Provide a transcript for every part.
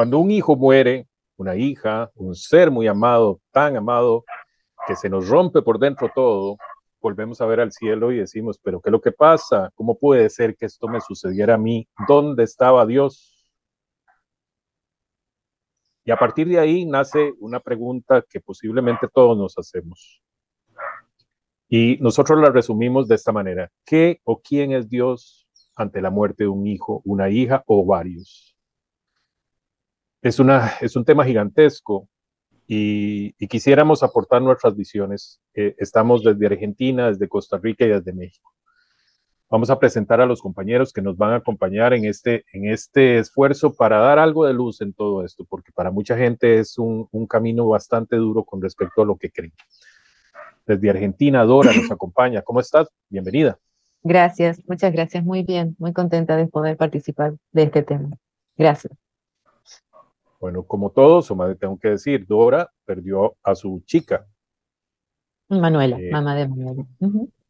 Cuando un hijo muere, una hija, un ser muy amado, tan amado, que se nos rompe por dentro todo, volvemos a ver al cielo y decimos, pero ¿qué es lo que pasa? ¿Cómo puede ser que esto me sucediera a mí? ¿Dónde estaba Dios? Y a partir de ahí nace una pregunta que posiblemente todos nos hacemos. Y nosotros la resumimos de esta manera. ¿Qué o quién es Dios ante la muerte de un hijo, una hija o varios? Es, una, es un tema gigantesco y, quisiéramos aportar nuestras visiones. Eh, estamos desde Argentina, desde Costa Rica y desde México. Vamos a presentar a los compañeros que nos van a acompañar en este, en este esfuerzo para dar algo de luz en todo esto, porque para mucha gente es un, un camino bastante duro con respecto a lo que creen. Desde Argentina, Dora nos acompaña. ¿Cómo estás? Bienvenida. Gracias, muchas gracias. Muy bien, muy contenta de poder participar de este tema. Gracias. Bueno, como todos, o tengo que decir, Dora perdió a su chica. Manuela, eh, mamá de Manuela.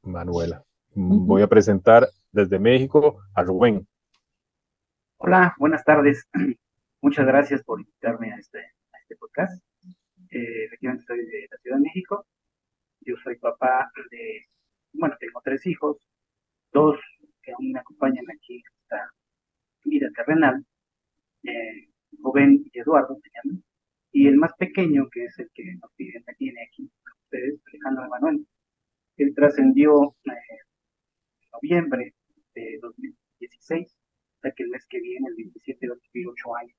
Manuela. Mm, voy a presentar desde México a Rubén. Hola, buenas tardes. Muchas gracias por invitarme a este, a este podcast. Eh, efectivamente, soy de la Ciudad de México. Yo soy papá de, bueno, tengo tres hijos, dos que aún me acompañan aquí en esta vida terrenal. Eh, Rubén y Eduardo se llaman, y el más pequeño, que es el que nos tiene aquí ustedes, Alejandro Emanuel. Él trascendió eh, en noviembre de 2016, o sea que el mes que viene, el 27 de 2008 años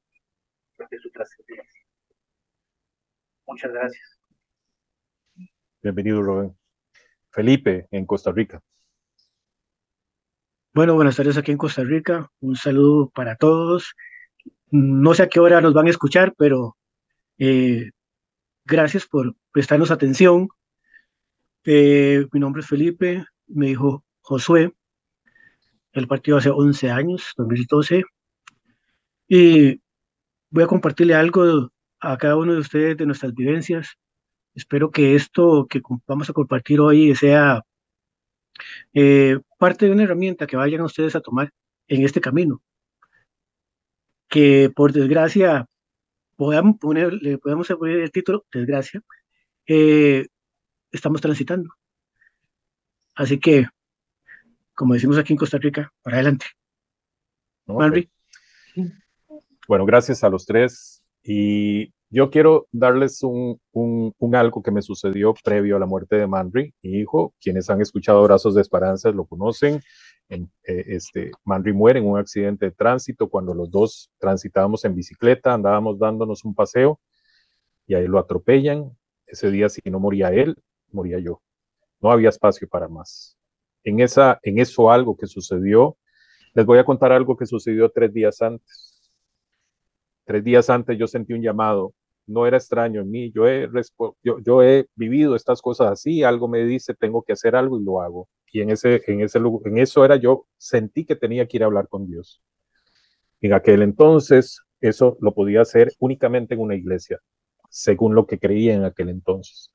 de su trascendencia. Muchas gracias. Bienvenido, Rubén. Felipe, en Costa Rica. Bueno, buenas tardes aquí en Costa Rica. Un saludo para todos no sé a qué hora nos van a escuchar, pero eh, gracias por prestarnos atención. Eh, mi nombre es Felipe, me dijo Josué. El partido hace 11 años, 2012. Y voy a compartirle algo a cada uno de ustedes de nuestras vivencias. Espero que esto que vamos a compartir hoy sea eh, parte de una herramienta que vayan ustedes a tomar en este camino que por desgracia, podamos poner, le podemos poner el título, desgracia, eh, estamos transitando. Así que, como decimos aquí en Costa Rica, para adelante. Bueno, gracias a los tres. Y yo quiero darles un, un, un, algo que me sucedió previo a la muerte de Manry, mi hijo. Quienes han escuchado Brazos de Esperanza lo conocen. En, eh, este, Manry muere en un accidente de tránsito cuando los dos transitábamos en bicicleta, andábamos dándonos un paseo y ahí lo atropellan. Ese día, si no moría él, moría yo. No había espacio para más. En, esa, en eso algo que sucedió, les voy a contar algo que sucedió tres días antes. Tres días antes yo sentí un llamado no era extraño en mí. Yo he, yo he vivido estas cosas así, algo me dice, tengo que hacer algo y lo hago. Y en, ese, en, ese, en eso era yo, sentí que tenía que ir a hablar con Dios. En aquel entonces, eso lo podía hacer únicamente en una iglesia, según lo que creía en aquel entonces.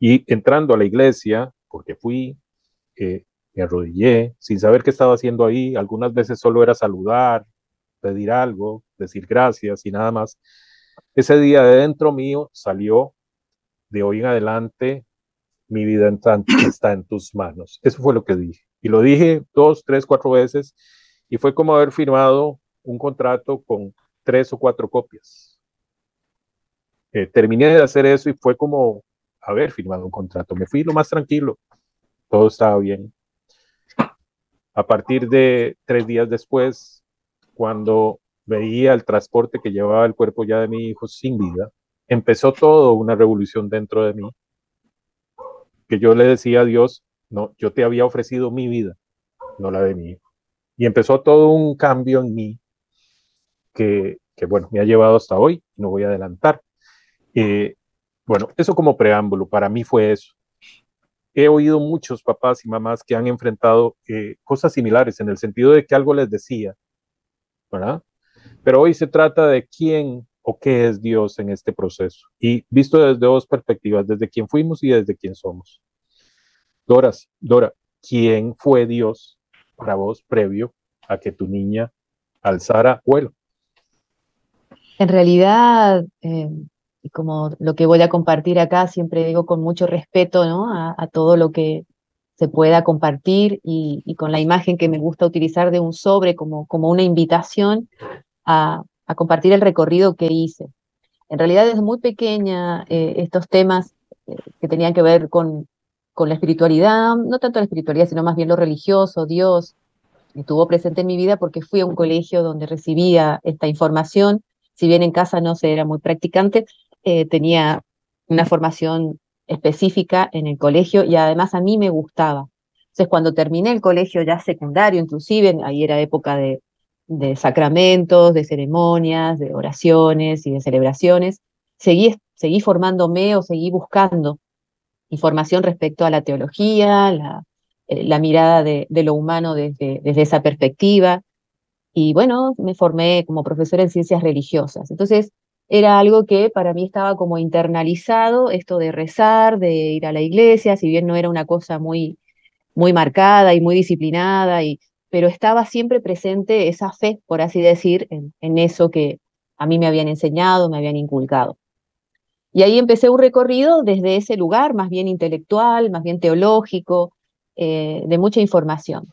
Y entrando a la iglesia, porque fui, eh, me arrodillé, sin saber qué estaba haciendo ahí, algunas veces solo era saludar, pedir algo, decir gracias y nada más. Ese día de dentro mío salió, de hoy en adelante, mi vida está en tus manos. Eso fue lo que dije. Y lo dije dos, tres, cuatro veces. Y fue como haber firmado un contrato con tres o cuatro copias. Eh, terminé de hacer eso y fue como haber firmado un contrato. Me fui lo más tranquilo. Todo estaba bien. A partir de tres días después, cuando veía el transporte que llevaba el cuerpo ya de mi hijo sin vida, empezó todo una revolución dentro de mí, que yo le decía a Dios, no, yo te había ofrecido mi vida, no la de mi hijo. Y empezó todo un cambio en mí que, que bueno, me ha llevado hasta hoy, no voy a adelantar. Eh, bueno, eso como preámbulo, para mí fue eso. He oído muchos papás y mamás que han enfrentado eh, cosas similares en el sentido de que algo les decía, ¿verdad? Pero hoy se trata de quién o qué es Dios en este proceso. Y visto desde dos perspectivas, desde quién fuimos y desde quién somos. Dora, Dora, ¿quién fue Dios para vos previo a que tu niña alzara vuelo? En realidad, eh, como lo que voy a compartir acá, siempre digo con mucho respeto ¿no? a, todo lo que se pueda compartir y, con la imagen que me gusta utilizar de un sobre como, como una invitación a, a compartir el recorrido que hice. En realidad, desde muy pequeña, eh, estos temas eh, que tenían que ver con, con la espiritualidad, no tanto la espiritualidad, sino más bien lo religioso, Dios, estuvo presente en mi vida porque fui a un colegio donde recibía esta información. Si bien en casa no se era muy practicante, eh, tenía una formación específica en el colegio y además a mí me gustaba. Entonces, cuando terminé el colegio ya secundario, inclusive, ahí era época de, de sacramentos, de ceremonias, de oraciones y de celebraciones, seguí, seguí formándome o seguí buscando información respecto a la teología, la, eh, mirada de, lo humano desde, desde esa perspectiva. Y bueno, me formé como profesora en ciencias religiosas. Entonces, era algo que para mí estaba como internalizado, esto de rezar, de ir a la iglesia, si bien no era una cosa muy, muy marcada y muy disciplinada, y, pero estaba siempre presente esa fe, por así decir, en, en eso que a mí me habían enseñado, me habían inculcado. Y ahí empecé un recorrido desde ese lugar, más bien intelectual, más bien teológico, eh, de mucha información.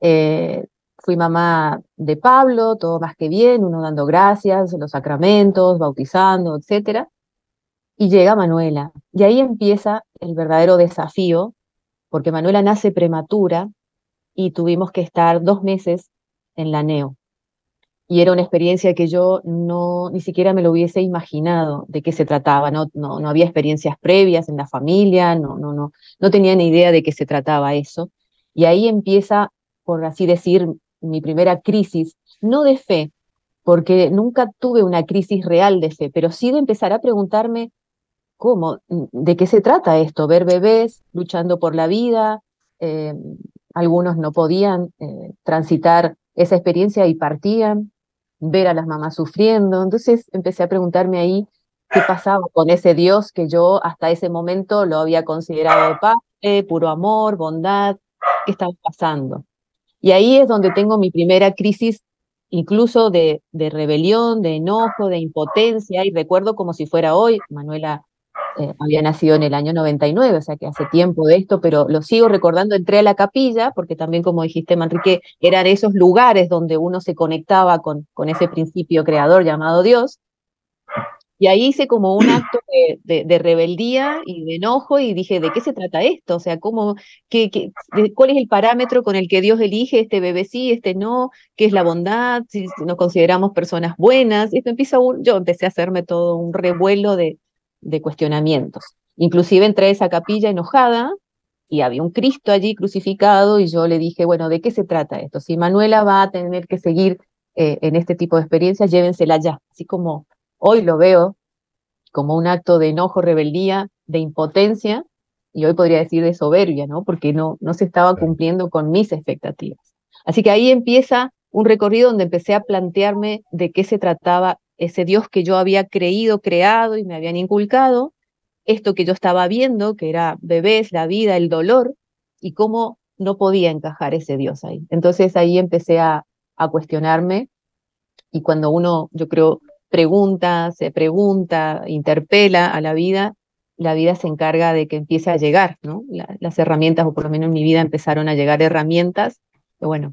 Eh, fui mamá de Pablo, todo más que bien, uno dando gracias, los sacramentos, bautizando, etc. Y llega Manuela. Y ahí empieza el verdadero desafío, porque Manuela nace prematura y tuvimos que estar dos meses en la NEO. Y era una experiencia que yo no ni siquiera me lo hubiese imaginado de qué se trataba. No, no, no había experiencias previas en la familia, no, no, no, no tenía ni idea de qué se trataba eso. Y ahí empieza, por así decir, mi primera crisis, no de fe, porque nunca tuve una crisis real de fe, pero sí de empezar a preguntarme cómo, de qué se trata esto, ver bebés luchando por la vida, eh, algunos no podían eh, transitar esa experiencia y partían, ver a las mamás sufriendo, entonces empecé a preguntarme ahí qué pasaba con ese Dios que yo hasta ese momento lo había considerado paz, puro amor, bondad, qué estaba pasando. Y ahí es donde tengo mi primera crisis, incluso de, de rebelión, de enojo, de impotencia, y recuerdo como si fuera hoy, Manuela eh, había nacido en el año 99, o sea que hace tiempo de esto, pero lo sigo recordando, entré a la capilla, porque también como dijiste, Manrique, eran esos lugares donde uno se conectaba con, con ese principio creador llamado Dios, y ahí hice como un acto de, rebeldía y de enojo y dije, ¿de qué se trata esto? O sea, ¿cómo, qué, qué, ¿cuál es el parámetro con el que Dios elige este bebé sí, este no? ¿Qué es la bondad? Si nos consideramos personas buenas. Y esto empieza un, yo empecé a hacerme todo un revuelo de, de cuestionamientos. Inclusive entré a esa capilla enojada y había un Cristo allí crucificado y yo le dije, bueno, ¿de qué se trata esto? Si Manuela va a tener que seguir eh, en este tipo de experiencias, llévensela ya, así como Hoy lo veo como un acto de enojo, rebeldía, de impotencia, y hoy podría decir de soberbia, ¿no? Porque no, no se estaba cumpliendo con mis expectativas. Así que ahí empieza un recorrido donde empecé a plantearme de qué se trataba ese Dios que yo había creído, creado y me habían inculcado, esto que yo estaba viendo, que era bebés, la vida, el dolor, y cómo no podía encajar ese Dios ahí. Entonces ahí empecé a, a cuestionarme y cuando uno, yo creo, pregunta, se pregunta, interpela a la vida, la vida se encarga de que empiece a llegar, ¿no? las herramientas, o por lo menos en mi vida empezaron a llegar herramientas, y bueno,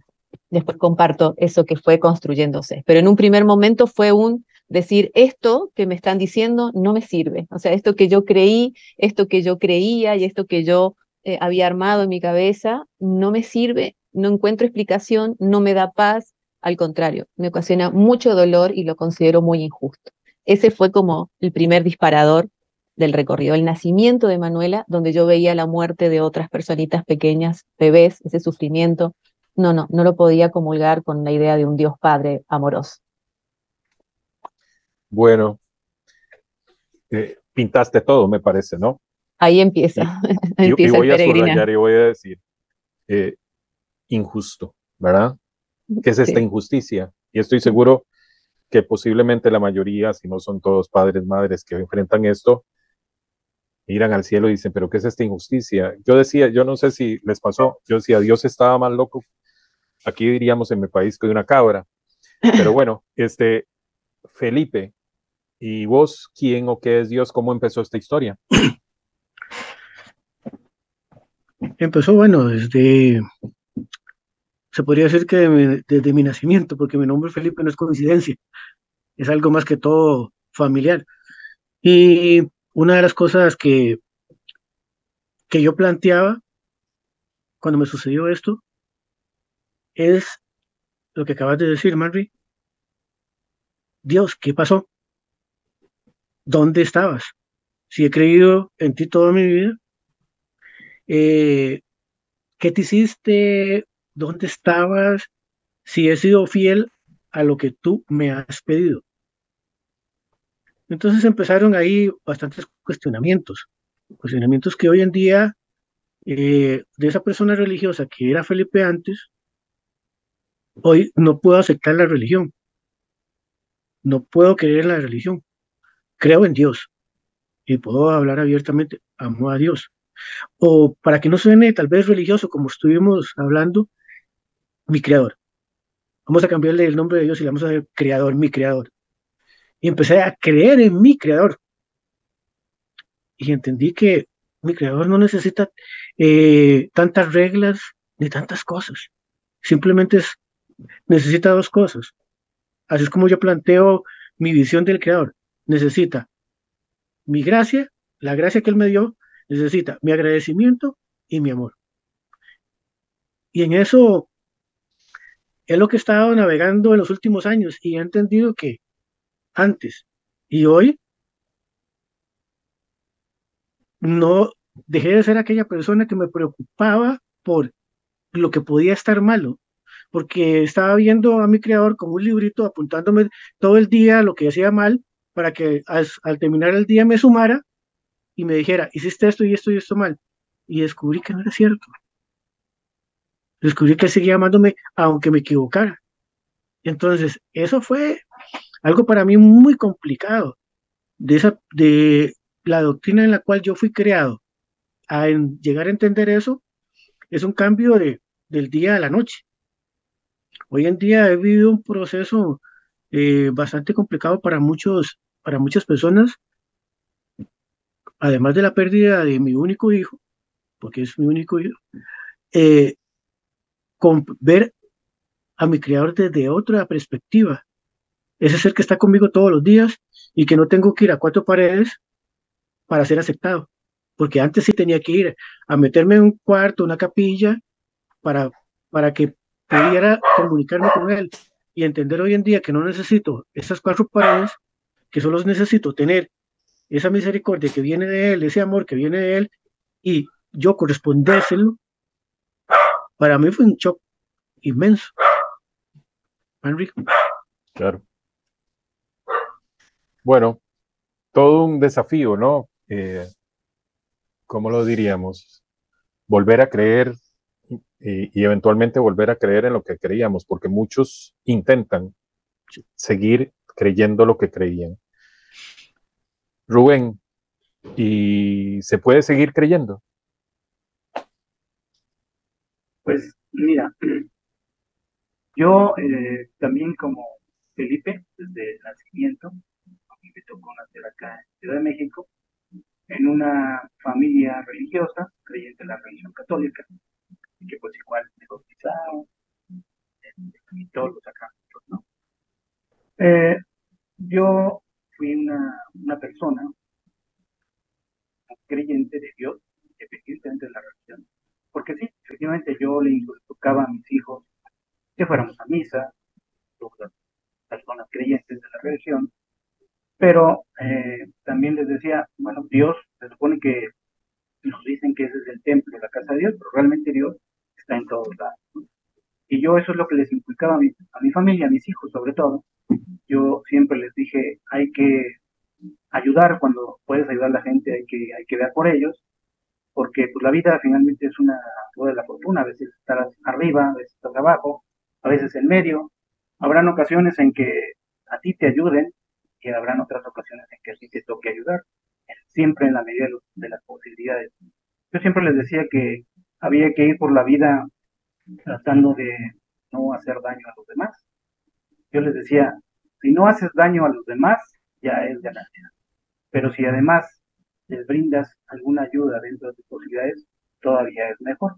después comparto eso que fue construyéndose. Pero en un primer momento fue un decir, esto que me están diciendo no me sirve. O sea, esto que yo creí, esto que yo creía y esto que yo eh, había armado en mi cabeza, no me sirve, no encuentro explicación, no me da paz, al contrario, me ocasiona mucho dolor y lo considero muy injusto. Ese fue como el primer disparador del recorrido, el nacimiento de Manuela, donde yo veía la muerte de otras personitas pequeñas, bebés, ese sufrimiento. No, no, no lo podía comulgar con la idea de un Dios Padre amoroso. Bueno, eh, pintaste todo, me parece, ¿no? Ahí empieza. Y, voy a subrayar y voy a decir, eh, injusto, ¿verdad? ¿Qué es esta injusticia? Y estoy seguro que posiblemente la mayoría, si no son todos padres, madres que enfrentan esto, miran al cielo y dicen, pero ¿qué es esta injusticia? Yo decía, yo no sé si les pasó, yo decía, Dios estaba más loco, aquí diríamos en mi país que de una cabra, pero bueno, este, Felipe, ¿y vos quién o qué es Dios? ¿Cómo empezó esta historia? Empezó, bueno, desde, se podría decir que desde mi nacimiento, porque mi nombre Felipe no es coincidencia, es algo más que todo familiar. Y una de las cosas que, que yo planteaba cuando me sucedió esto es lo que acabas de decir, Marry. Dios, ¿qué pasó? ¿Dónde estabas? Si he creído en ti toda mi vida, eh, ¿qué te hiciste? ¿Dónde estabas? Si he sido fiel a lo que tú me has pedido. Entonces empezaron ahí bastantes cuestionamientos, cuestionamientos que hoy en día eh, de esa persona religiosa que era Felipe antes, hoy no puedo aceptar la religión, no puedo creer en la religión, creo en Dios y puedo hablar abiertamente, amo a Dios. O para que no suene tal vez religioso como estuvimos hablando, mi creador. Vamos a cambiarle el nombre de Dios y le vamos a decir creador, mi creador y empecé a creer en mi creador. Y entendí que mi creador no necesita eh, tantas reglas ni tantas cosas. Simplemente necesita dos cosas. Así es como yo planteo mi visión del creador. Necesita mi gracia, la gracia que él me dio, necesita mi agradecimiento y mi amor. Y en eso es lo que he estado navegando en los últimos años y he entendido que antes. Y hoy no dejé de ser aquella persona que me preocupaba por lo que podía estar malo, porque estaba viendo a mi creador con un librito apuntándome todo el día lo que hacía mal para que al, terminar el día me sumara y me dijera, hiciste esto y esto y esto mal. Y descubrí que no era cierto. Descubrí que seguía amándome aunque me equivocara. Entonces, eso fue algo para mí muy complicado de, la doctrina en la cual yo fui creado. A llegar a entender eso es un cambio de, del día a la noche. Hoy en día he vivido un proceso eh, bastante complicado para, muchos, para muchas personas, además de la pérdida de mi único hijo, porque es mi único hijo, eh, con ver a mi creador desde otra perspectiva, ese ser que está conmigo todos los días y que no tengo que ir a cuatro paredes para ser aceptado. Porque antes sí tenía que ir a meterme en un cuarto, una capilla, para, para que pudiera comunicarme con él y entender hoy en día que no necesito esas cuatro paredes, que solo necesito tener esa misericordia que viene de él, ese amor que viene de él, y yo correspondérselo, para mí fue un shock inmenso. Enrique. Claro. Bueno, todo un desafío, ¿no? Eh, ¿Cómo lo diríamos? Volver a creer y, eventualmente volver a creer en lo que creíamos, porque muchos intentan seguir creyendo lo que creían. Rubén, ¿y se puede seguir creyendo? Pues mira, yo eh, también como Felipe, desde el nacimiento, me tocó nacer acá en Ciudad de México, en una familia religiosa, creyente en la religión católica, que pues igual me bautizaron, y todos los sacramentos, ¿no? Eh, yo fui una, una persona creyente de Dios, efectivamente de la religión, porque sí, efectivamente yo le inculcaba a mis hijos que fuéramos a misa, todas personas creyentes de la religión, pero eh, también les decía, bueno, Dios se supone que nos dicen que ese es el templo, la casa de Dios, pero realmente Dios está en todos lados. Y yo eso es lo que les inculcaba a mi, a mi familia, a mis hijos sobre todo. Yo siempre les dije, hay que ayudar cuando puedes ayudar a la gente, hay que, hay que ver por ellos, porque pues la vida finalmente es una rueda de la fortuna, a veces estarás arriba, a veces estás abajo, a veces en medio. Habrán ocasiones en que a ti te ayuden que habrán otras ocasiones en que sí te toque ayudar, siempre en la medida de, las posibilidades. Yo siempre les decía que había que ir por la vida tratando de no hacer daño a los demás. Yo les decía, Si no haces daño a los demás, ya es ganancia. Pero si además les brindas alguna ayuda dentro de tus posibilidades, todavía es mejor.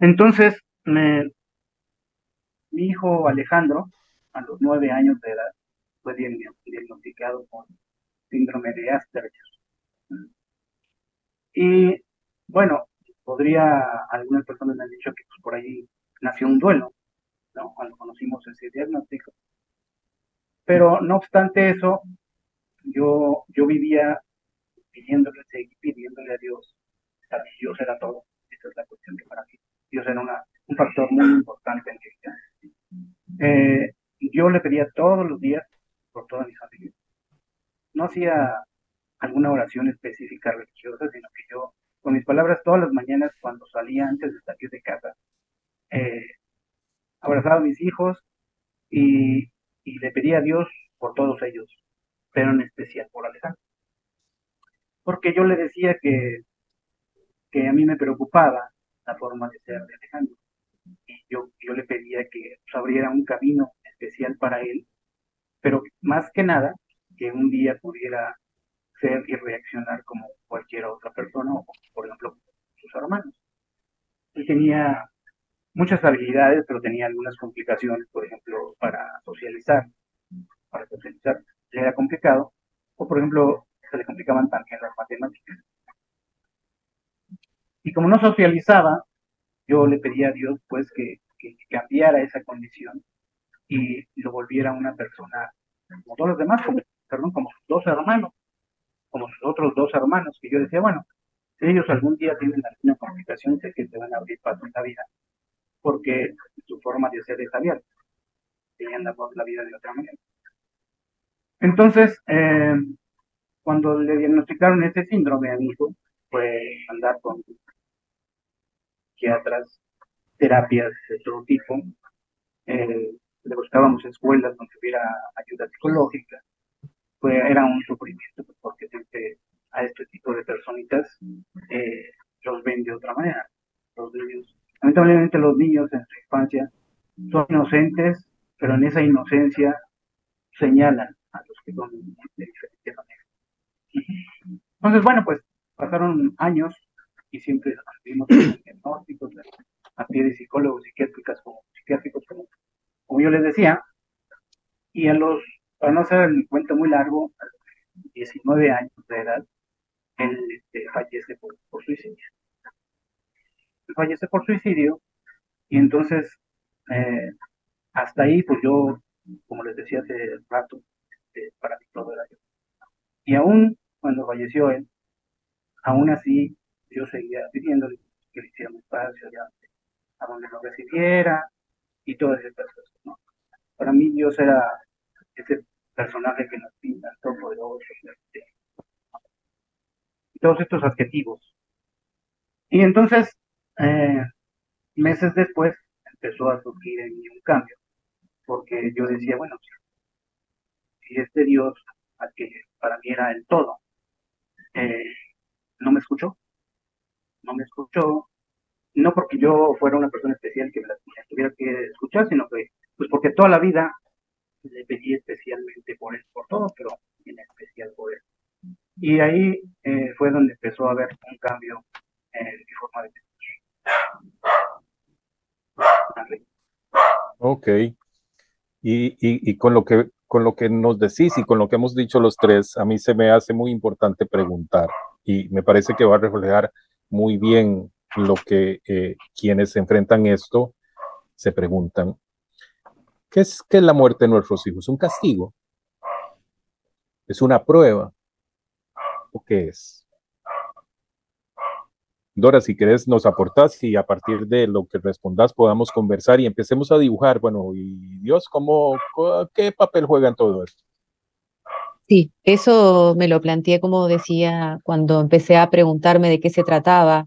Entonces, mi hijo Alejandro, a los nueve años de edad, fue diagnosticado con síndrome de Asperger. Y bueno, podría, algunas personas me han dicho que pues, por ahí nació un duelo, ¿no? Cuando conocimos ese diagnóstico. Pero no obstante eso, yo, yo vivía pidiéndole, seguí pidiéndole a Dios, Dios era todo. Esa es la cuestión que para mí, Dios era un factor muy importante en mi vida. Eh, yo le pedía todos los días por toda mi familia. No hacía alguna oración específica religiosa, sino que yo, con mis palabras, todas las mañanas cuando salía antes de salir de casa, mis hijos y, le pedía a Dios por todos ellos, pero en especial por Alejandro. Porque yo le decía que, que a mí me preocupaba la forma de ser de Alejandro. Y yo, yo le pedía que abriera un camino especial para él, pero más que nada, que un día pudiera ser y reaccionar como cualquier otra persona, o por ejemplo, sus hermanos. Él tenía muchas habilidades, pero tenía algunas complicaciones, por ejemplo, para socializar. Para socializar le era complicado, o por ejemplo, se le complicaban también las matemáticas. Y como no socializaba, yo le pedía a Dios pues que, que cambiara esa condición y lo volviera una persona como todos los demás, como, perdón, como sus dos hermanos, como sus otros dos hermanos, que yo decía, bueno, si ellos algún día tienen alguna complicación, sé que se van a abrir paso en la vida, forma de ser es abierta, tenían la, vida de otra manera. Entonces, eh, cuando le diagnosticaron ese síndrome a mi hijo, fue andar con psiquiatras, terapias de todo tipo, eh, le buscábamos escuelas donde hubiera ayuda psicológica, fue, era un sufrimiento, pues, porque siempre a este tipo de personitas eh, los ven de otra manera. Los niños, lamentablemente los niños en inocentes, pero en esa inocencia señalan a los que son de diferente manera. Entonces, bueno, pues pasaron años y siempre vimos diagnósticos a pie de psicólogos psiquiátricos como, psiquiátricos como como yo les decía, y a los, para no hacer el cuento muy largo, a los 19 años de edad, él este, fallece por, suicidio. Fallece por suicidio, y entonces, eh, ahí, pues yo, como les decía hace rato, este, para mí todo era yo. Y aún cuando falleció él, aún así, yo seguía pidiéndole que le hiciera un espacio, ya, a donde lo recibiera, y todas estas cosas. ¿no? Para mí Dios era ese personaje que nos pinta, todopoderoso, este, y todos estos adjetivos. Y entonces, eh, meses después, empezó a surgir en mí un cambio, yo decía, bueno, si este Dios, al que para mí era el todo, eh, no me escuchó, no me escuchó, no porque yo fuera una persona especial que me la tuviera que escuchar, sino que, pues porque toda la vida le pedí especialmente por él, por todo, pero en especial por él. Y ahí eh, fue donde empezó a haber un cambio en mi forma de pensar. Ok. Y, con lo que con lo que nos decís y con lo que hemos dicho los tres, a mí se me hace muy importante preguntar y me parece que va a reflejar muy bien lo que eh, quienes enfrentan esto se preguntan, ¿qué es, ¿qué la muerte de nuestros hijos? ¿Un castigo? ¿Es una prueba? ¿O qué es? Dora, si querés, nos aportás y a partir de lo que respondas podamos conversar y empecemos a dibujar. Bueno, y Dios, ¿cómo, ¿qué papel juega en todo esto? Sí, eso me lo planteé, como decía, cuando empecé a preguntarme de qué se trataba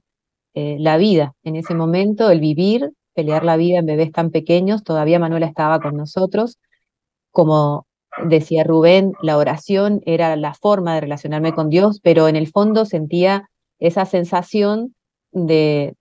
eh, la vida en ese momento, el vivir, pelear la vida en bebés tan pequeños. Todavía Manuela estaba con nosotros. Como decía Rubén, la oración era la forma de relacionarme con Dios, pero en el fondo sentía esa sensación de,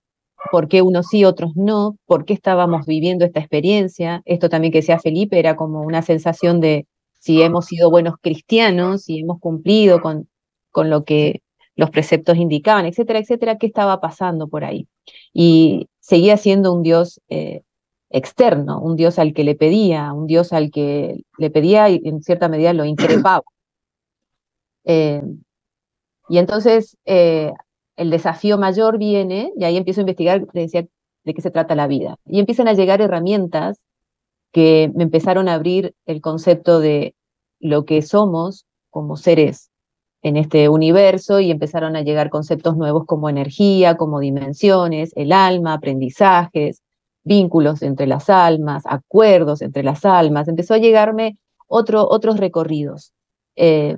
por qué unos sí, otros no, por qué estábamos viviendo esta experiencia. Esto también que decía Felipe era como una sensación de si hemos sido buenos cristianos, si hemos cumplido con, con lo que los preceptos indicaban, etcétera, etcétera, qué estaba pasando por ahí. Y seguía siendo un Dios eh, externo, un Dios al que le pedía, un Dios al que le pedía y en cierta medida lo increpaba. Eh, y entonces eh, el desafío mayor viene, y ahí empiezo a investigar, de qué se trata la vida. Y empiezan a llegar herramientas que me empezaron a abrir el concepto de lo que somos como seres en este universo y empezaron a llegar conceptos nuevos como energía, como dimensiones, el alma, aprendizajes, vínculos entre las almas, acuerdos entre las almas. Empezó a llegarme otro, otros recorridos. Eh,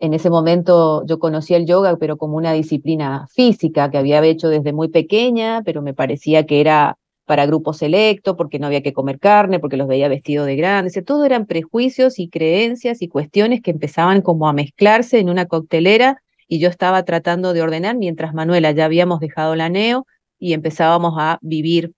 en ese momento yo conocía el yoga, pero como una disciplina física que había hecho desde muy pequeña, pero me parecía que era para grupos selectos, porque no había que comer carne, porque los veía vestidos de grandes. Todo eran prejuicios y creencias y cuestiones que empezaban como a mezclarse en una coctelera y yo estaba tratando de ordenar mientras Manuela ya habíamos dejado la neo y empezábamos a vivir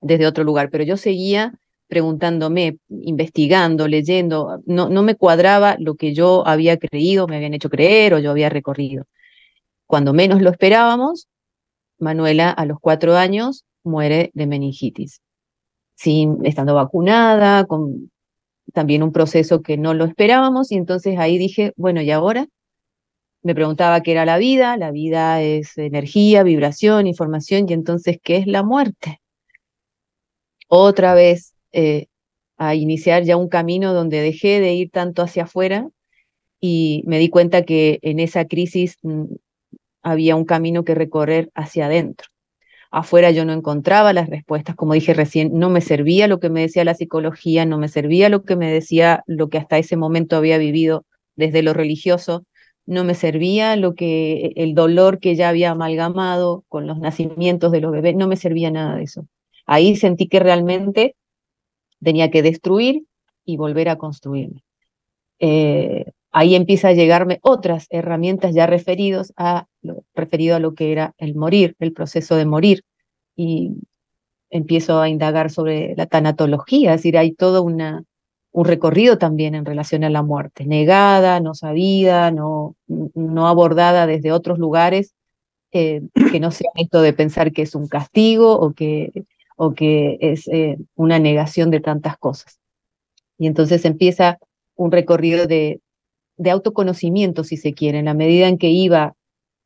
desde otro lugar. Pero yo seguía preguntándome, investigando, leyendo, no, no me cuadraba lo que yo había creído, me habían hecho creer o yo había recorrido. Cuando menos lo esperábamos, Manuela a los cuatro años muere de meningitis, sin, estando vacunada, con también un proceso que no lo esperábamos, y entonces ahí dije, bueno, ¿y ahora? Me preguntaba qué era la vida, la vida es energía, vibración, información, y entonces, ¿qué es la muerte? Otra vez eh, a iniciar ya un camino donde dejé de ir tanto hacia afuera y me di cuenta que en esa crisis mm, había un camino que recorrer hacia adentro. Afuera yo no encontraba las respuestas, como dije recién, no me servía lo que me decía la psicología, no me servía lo que me decía lo que hasta ese momento había vivido desde lo religioso, no me servía lo que el dolor que ya había amalgamado con los nacimientos de los bebés, no me servía nada de eso. Ahí sentí que realmente tenía que destruir y volver a construirme. Eh, ahí empieza a llegarme otras herramientas ya referidos a lo, referido a lo que era el morir, el proceso de morir. Y empiezo a indagar sobre la tanatología, es decir, hay todo una, un recorrido también en relación a la muerte, negada, no sabida, no, no abordada desde otros lugares, eh, que no sea esto de pensar que es un castigo o que o que es eh, una negación de tantas cosas. Y entonces empieza un recorrido de, de autoconocimiento, si se quiere, en la medida en que iba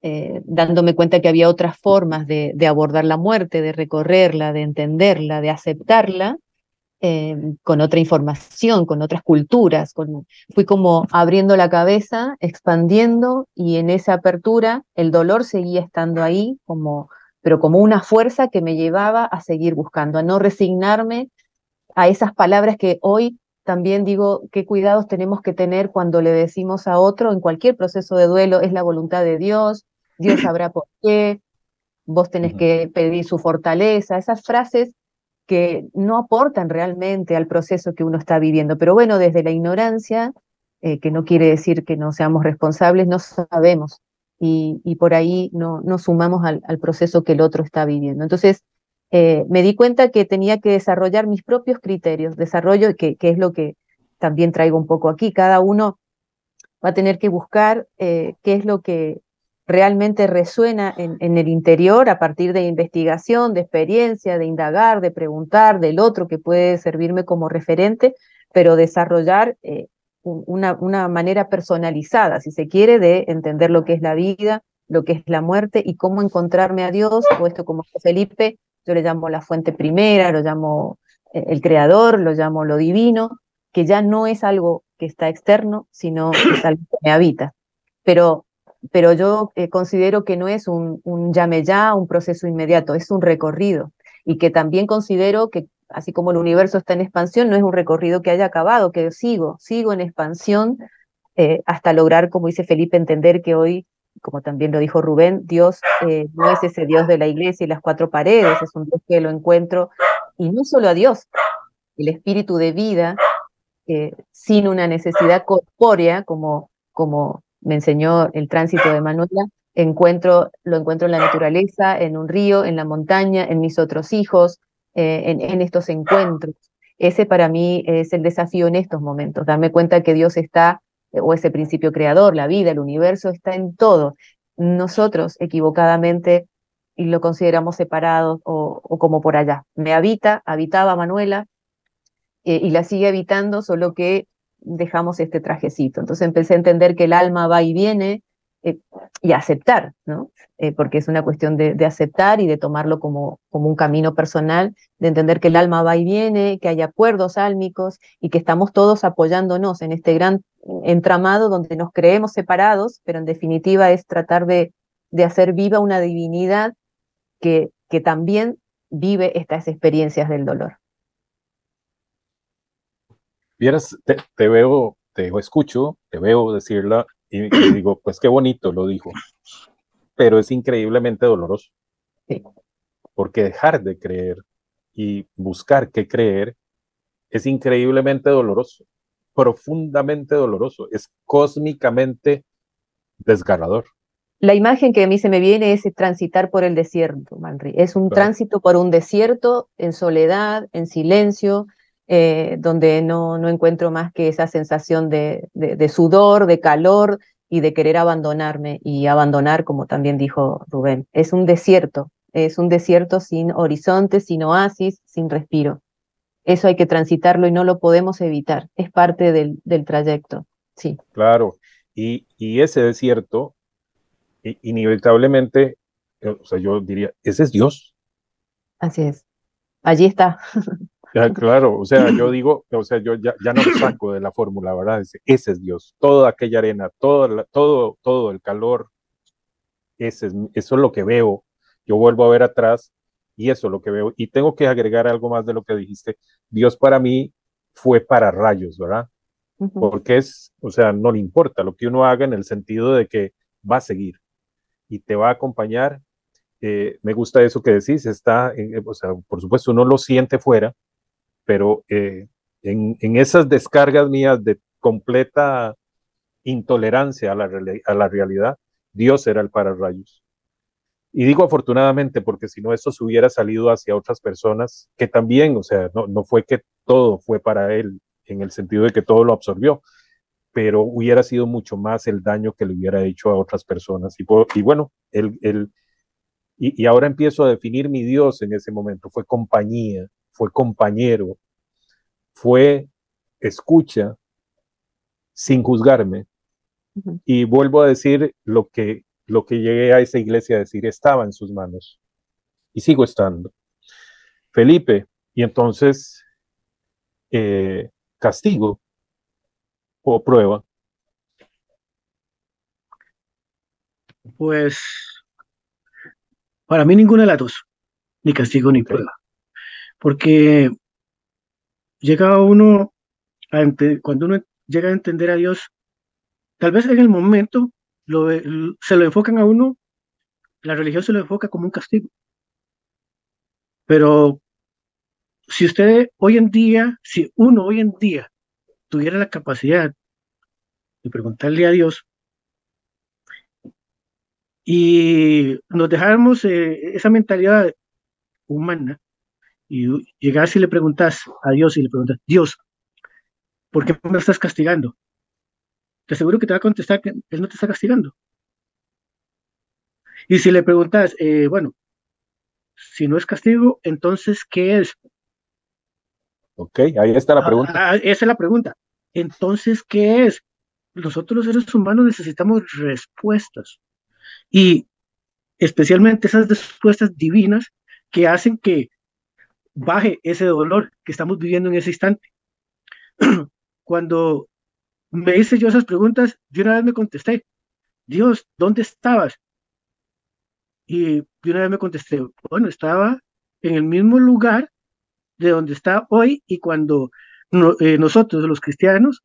eh, dándome cuenta que había otras formas de, abordar la muerte, de recorrerla, de entenderla, de aceptarla, eh, con otra información, con otras culturas. Con, fui como abriendo la cabeza, expandiendo y en esa apertura el dolor seguía estando ahí como pero como una fuerza que me llevaba a seguir buscando, a no resignarme a esas palabras que hoy también digo, qué cuidados tenemos que tener cuando le decimos a otro en cualquier proceso de duelo, es la voluntad de Dios, Dios sabrá por qué, vos tenés que pedir su fortaleza, esas frases que no aportan realmente al proceso que uno está viviendo. Pero bueno, desde la ignorancia, eh, que no quiere decir que no seamos responsables, no sabemos y, por ahí no, sumamos al, proceso que el otro está viviendo. Entonces, eh, me di cuenta que tenía que desarrollar mis propios criterios, desarrollo, que, que, es lo que también traigo un poco aquí. Cada uno va a tener que buscar eh, qué es lo que realmente resuena en, en, el interior a partir de investigación, de experiencia, de indagar, de preguntar del otro que puede servirme como referente, pero desarrollar eh, una, una manera personalizada, si se quiere, de entender lo que es la vida, lo que es la muerte y cómo encontrarme a Dios, o esto como Felipe, yo le llamo la fuente primera, lo llamo eh, el creador, lo llamo lo divino, que ya no es algo que está externo, sino es algo que me habita. Pero, pero yo eh, considero que no es un, un llame ya, un proceso inmediato, es un recorrido. Y que también considero que así como el universo está en expansión, no es un recorrido que haya acabado, que sigo, sigo en expansión eh, hasta lograr, como dice Felipe, entender que hoy, como también lo dijo Rubén, Dios eh, no es ese Dios de la iglesia y las cuatro paredes, es un Dios que lo encuentro, y no solo a Dios, el espíritu de vida, eh, sin una necesidad corpórea, como, como me enseñó el tránsito de Manuela, encuentro, lo encuentro en la naturaleza, en un río, en la montaña, en mis otros hijos, eh, en, estos encuentros. Ese para mí es el desafío en estos momentos, darme cuenta que Dios está, o ese principio creador, la vida, el universo, está en todo. Nosotros equivocadamente lo consideramos separado o, o como por allá. Me habita, habitaba Manuela eh, y la sigue habitando, solo que dejamos este trajecito. Entonces empecé a entender que el alma va y viene eh, y aceptar, ¿no? Eh, porque es una cuestión de, aceptar y de tomarlo como, como un camino personal, de entender que el alma va y viene, que hay acuerdos álmicos y que estamos todos apoyándonos en este gran entramado donde nos creemos separados, pero en definitiva es tratar de, de hacer viva una divinidad que, que también vive estas experiencias del dolor. Te, veo, te escucho, te veo decirla y, y, digo, pues qué bonito lo dijo, pero es increíblemente doloroso. Porque dejar de creer y buscar qué creer es increíblemente doloroso, profundamente doloroso, es cósmicamente desgarrador. La imagen que a mí se me viene es transitar por el desierto, Manri. Es un claro. tránsito por un desierto en soledad, en silencio, eh, donde no, no, encuentro más que esa sensación de, de, de, sudor, de calor y de querer abandonarme y abandonar, como también dijo Rubén. Es un desierto, es un desierto sin horizonte, sin oasis, sin respiro. Eso hay que transitarlo y no lo podemos evitar, es parte del, del trayecto. Sí. Claro, y, y ese desierto inevitablemente, o sea, yo diría, ese es Dios. Así es. Allí está. Claro, o sea, yo digo, o sea, yo ya, ya no lo saco de la fórmula, ¿verdad? Ese, es Dios. Toda aquella arena, todo, todo, todo el calor, ese es, eso es lo que veo. Yo vuelvo a ver atrás y eso es lo que veo. Y tengo que agregar algo más de lo que dijiste. Dios para mí fue para rayos, ¿verdad? Uh -huh. Porque es, o sea, no le importa lo que uno haga en el sentido de que va a seguir y te va a acompañar. Eh, me gusta eso que decís, está, eh, o sea, por supuesto uno lo siente fuera, pero eh, en, esas descargas mías de completa intolerancia a la, realidad, Dios era el pararrayos. Y digo afortunadamente porque si no eso se hubiera salido hacia otras personas que también, o sea, no, no fue que todo fue para él en el sentido de que todo lo absorbió, pero hubiera sido mucho más el daño que le hubiera hecho a otras personas. Y, y bueno, el, el, y, y, ahora empiezo a definir mi Dios en ese momento. Fue compañía, fue compañero, fue escucha sin juzgarme. Uh -huh. Y vuelvo a decir lo que, lo que llegué a esa iglesia a decir, estaba en sus manos. Y sigo estando. Felipe, y entonces, eh, castigo o prueba? Pues para mí ninguna de las dos, ni castigo ni prueba, porque llega uno, cuando uno llega a entender a Dios, tal vez en el momento lo, se lo enfocan a uno, la religión se lo enfoca como un castigo, pero si usted hoy en día, si uno hoy en día tuviera la capacidad de preguntarle a Dios y nos dejáramos eh, esa mentalidad humana y llegas y le preguntas a Dios y le preguntas, Dios, ¿por qué me estás castigando? Te aseguro que te va a contestar que Él no te está castigando. Y si le preguntas, eh, bueno, si no es castigo, entonces, ¿qué es? Ok, ahí está la pregunta. Ah, ah, esa es la pregunta. Entonces, ¿qué es? Nosotros los seres humanos necesitamos respuestas. Y especialmente esas respuestas divinas que hacen que baje ese dolor que estamos viviendo en ese instante. Cuando me hice yo esas preguntas, yo una vez me contesté, Dios, ¿dónde estabas? Y de una vez me contesté, bueno, estaba en el mismo lugar de donde está hoy y cuando eh, nosotros, los cristianos,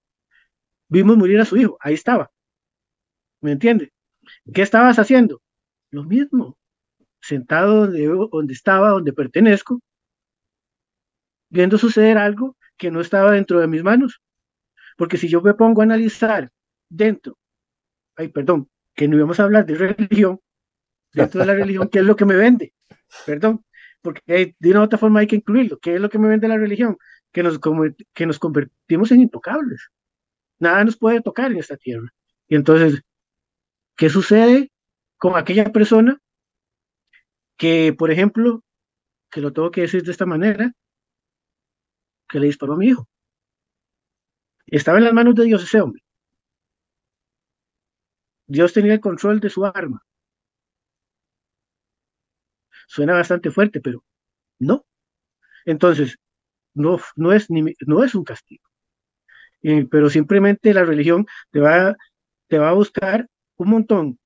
vimos morir a su hijo, ahí estaba. ¿Me entiende? ¿Qué estabas haciendo? Lo mismo, sentado donde estaba, donde pertenezco, viendo suceder algo que no estaba dentro de mis manos. Porque si yo me pongo a analizar dentro, ay, perdón, que no íbamos a hablar de religión, dentro de la religión, ¿qué es lo que me vende? Perdón, porque de una u otra forma hay que incluirlo. ¿Qué es lo que me vende la religión? Que nos, que nos convertimos en intocables. Nada nos puede tocar en esta tierra. Y entonces, ¿qué sucede con aquella persona que, por ejemplo, que lo tengo que decir de esta manera, que le disparó a mi hijo? Estaba en las manos de Dios ese hombre. Dios tenía el control de su arma. Suena bastante fuerte, pero no. Entonces, no, no, es, ni, no es un castigo. pero simplemente la religión te va, te va a buscar un montón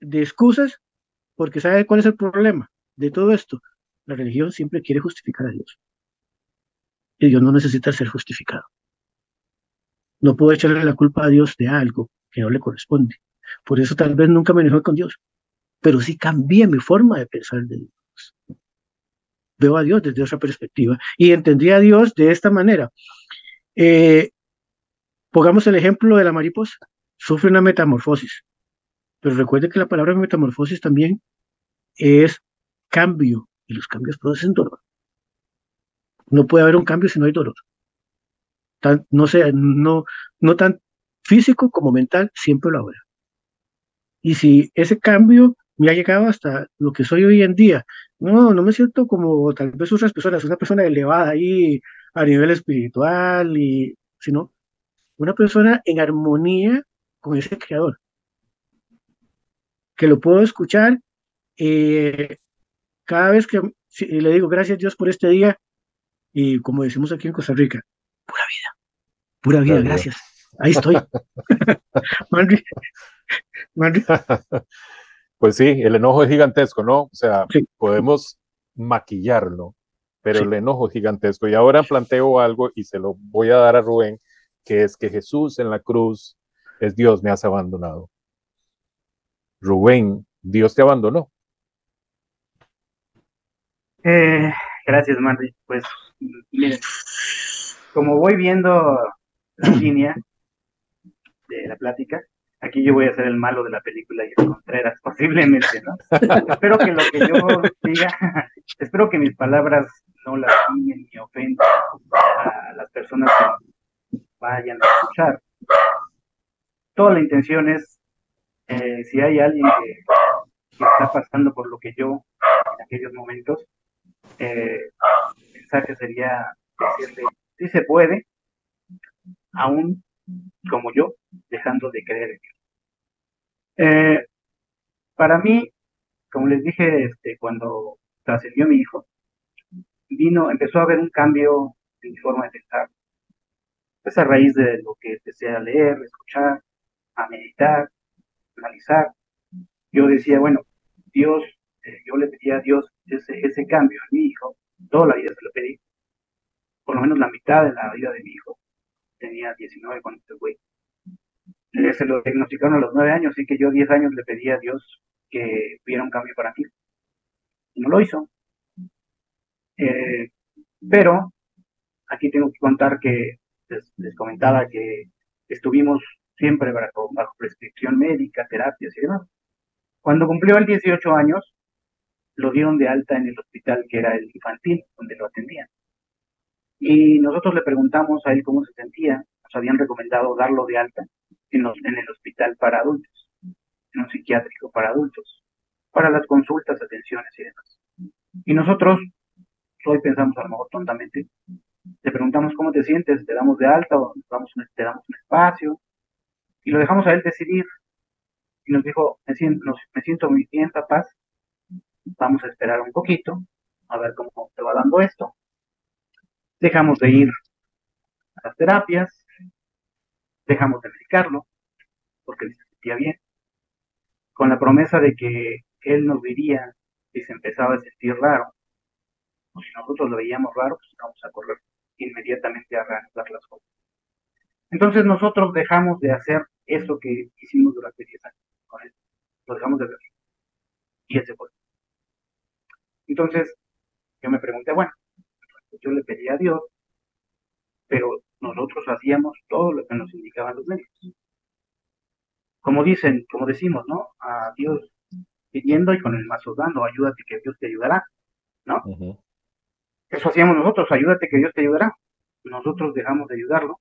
de excusas porque sabe cuál es el problema de todo esto. La religión siempre quiere justificar a Dios. Y Dios no necesita ser justificado. No puedo echarle la culpa a Dios de algo que no le corresponde. Por eso tal vez nunca me enojé con Dios, pero sí cambié mi forma de pensar de Dios. Veo a Dios desde otra perspectiva y entendí a Dios de esta manera. Eh, pongamos el ejemplo de la mariposa. Sufre una metamorfosis. Pero recuerde que la palabra metamorfosis también es cambio y los cambios producen dolor. No puede haber un cambio si no hay dolor. no, sea, no, no tan físico como mental, siempre lo habrá. Y si ese cambio me ha llegado hasta lo que soy hoy en día, no, no me siento como tal vez otras personas, una persona elevada ahí a nivel espiritual, y, sino una persona en armonía con ese creador, que lo puedo escuchar eh, cada vez que le digo gracias Dios por este día, y como decimos aquí en Costa Rica, pura vida, pura vida, gracias. Ahí estoy. pues sí, el enojo es gigantesco, ¿no? O sea, podemos maquillarlo, pero el enojo es gigantesco. Y ahora planteo algo y se lo voy a dar a Rubén, que es que Jesús en la cruz es Dios me has abandonado. Rubén, Dios te abandonó. Eh, gracias, Manri. Pues, miren, como voy viendo la línea de la plática, aquí yo voy a ser el malo de la película y el Contreras, posiblemente, ¿no? espero que lo que yo diga, espero que mis palabras no lastimen ni ofendan a las personas que vayan a escuchar. Toda la intención es, eh, si hay alguien que, está pasando por lo que yo en aquellos momentos, eh, mensaje sería decirle, sí se puede, aún como yo, dejando de creer en Dios. Eh, para mí, como les dije, este, cuando trascendió mi hijo, vino, empezó a haber un cambio en mi forma de pensar. Pues a raíz de lo que empecé a leer, a escuchar, a meditar, analizar, yo decía, bueno, Dios, eh, yo le pedía a Dios ese, ese cambio a mi hijo, toda la vida se lo pedí, por lo menos la mitad de la vida de mi hijo, tenía 19 cuando este güey se lo diagnosticaron a los nueve años, así que yo diez años le pedí a Dios que hubiera un cambio para mí. Y no lo hizo. Eh, pero aquí tengo que contar que les, comentaba que estuvimos siempre bajo, bajo, prescripción médica, terapias y demás. Cuando cumplió el 18 años, lo dieron de alta en el hospital que era el infantil, donde lo atendían. Y nosotros le preguntamos a él cómo se sentía, nos habían recomendado darlo de alta en, el hospital para adultos, en un psiquiátrico para adultos, para las consultas, atenciones y demás. Y nosotros, hoy pensamos a lo mejor tontamente, te preguntamos cómo te sientes, te damos de alta o te damos un espacio, y lo dejamos a él decidir. Y nos dijo, me siento, me siento muy bien, papás, vamos a esperar un poquito, a ver cómo te va dando esto. Dejamos de ir a las terapias, dejamos de medicarlo porque se sentía bien, con la promesa de que él nos diría si se empezaba a sentir raro, o si nosotros lo veíamos raro, pues vamos a correr inmediatamente a reanudar las cosas. Entonces nosotros dejamos de hacer eso que hicimos durante 10 años con él, lo dejamos de ver. Y él se fue. Entonces, yo me pregunté, bueno, yo le pedí a Dios, pero nosotros hacíamos todo lo que nos indicaban los médicos. Como dicen, como decimos, ¿no? A Dios pidiendo y con el mazo dando, ayúdate que Dios te ayudará, ¿no? Eso hacíamos nosotros, ayúdate que Dios te ayudará. Nosotros dejamos de ayudarlo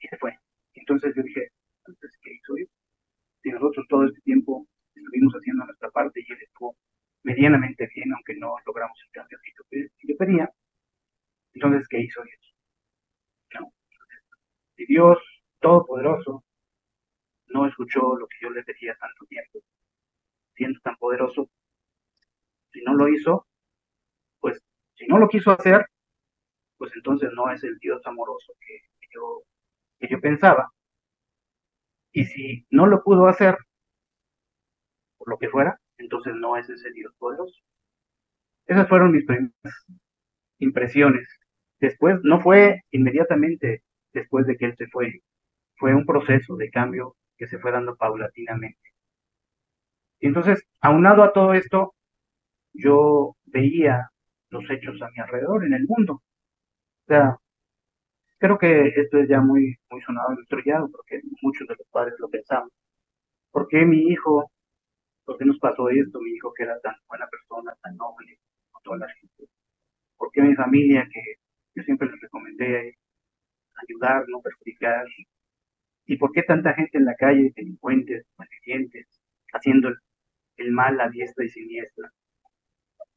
y se fue. Entonces yo dije, entonces, ¿qué hizo Dios? Si nosotros todo este tiempo estuvimos haciendo nuestra parte y él estuvo medianamente bien, aunque no logramos el cambio que yo pedía, entonces, ¿qué hizo Dios? No. Si Dios Todopoderoso no escuchó lo que yo le pedía tanto tiempo, siendo tan poderoso, si no lo hizo, pues si no lo quiso hacer, pues entonces no es el Dios amoroso que, yo, que yo pensaba. Y si no lo pudo hacer, por lo que fuera, entonces no es ese Dios poderoso. Esas fueron mis primeras impresiones. Después, no fue inmediatamente después de que él se fue, fue un proceso de cambio que se fue dando paulatinamente. Y entonces, aunado a todo esto, yo veía los hechos a mi alrededor en el mundo. O sea, creo que esto es ya muy, muy sonado y estrellado, porque muchos de los padres lo pensamos. ¿Por qué mi hijo, por qué nos pasó esto? Mi hijo que era tan buena persona, tan noble, con toda la gente. ¿Por qué mi familia, que yo siempre les recomendé ayudar, no perjudicar? ¿Y por qué tanta gente en la calle, delincuentes, malvivientes, haciendo el, mal a diestra y siniestra?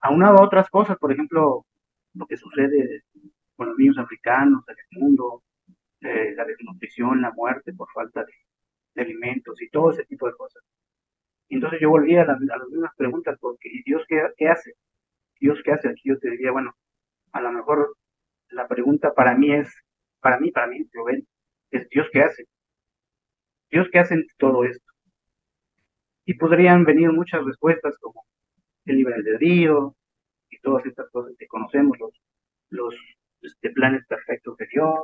Aunado a otras cosas, por ejemplo, lo que sucede con los niños africanos en el mundo, eh, la desnutrición, la muerte por falta de, alimentos y todo ese tipo de cosas. Entonces yo volví a, las mismas preguntas, porque Dios qué, qué, hace? Dios qué hace? Aquí yo te diría, bueno, a lo mejor la pregunta para mí es, para mí, para mí, Rubén, es Dios qué hace? Dios qué hace en todo esto? Y podrían venir muchas respuestas como el libre albedrío y todas estas cosas que conocemos, los, los este, planes perfectos de Dios,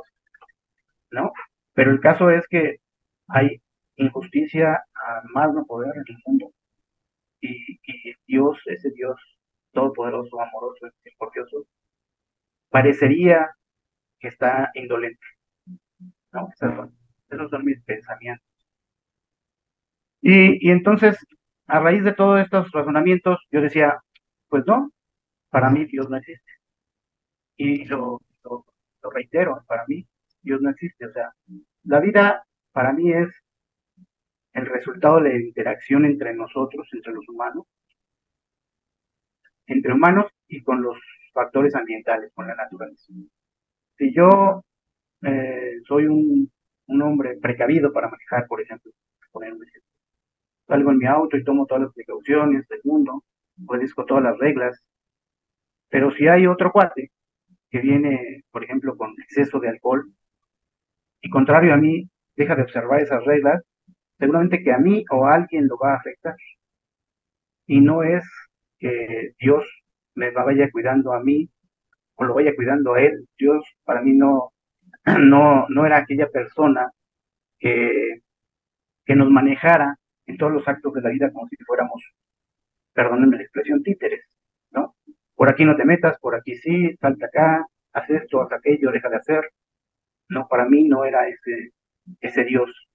¿no? Pero el caso es que hay injusticia a más no poder en el mundo y, y Dios, ese Dios todopoderoso, amoroso, misericordioso, parecería que está indolente. ¿no? Esos son, mis pensamientos. Y, y, entonces, a raíz de todos estos razonamientos, yo decía, pues no, para mí Dios no existe. Y lo, lo, lo reitero, para mí Dios no existe. O sea, la vida para mí es el resultado de la interacción entre nosotros, entre los humanos, entre humanos y con los factores ambientales, con la naturaleza. Si yo eh, soy un, un, hombre precavido para manejar, por ejemplo, poner un ejemplo, salgo en mi auto y tomo todas las precauciones del mundo, obedezco todas las reglas, pero si hay otro cuate que viene, por ejemplo, con exceso de alcohol, y contrario a mí, deja de observar esas reglas, seguramente que a mí o a alguien lo va a afectar. Y no es que Dios me vaya cuidando a mí o lo vaya cuidando a él. Dios para mí no, no, no era aquella persona que, que nos manejara en todos los actos de la vida como si fuéramos, perdónenme la expresión, títeres, ¿no? Por aquí no te metas, por aquí sí, salta acá, haz esto, haz aquello, deja de hacer. No, para mí no era ese, ese Dios.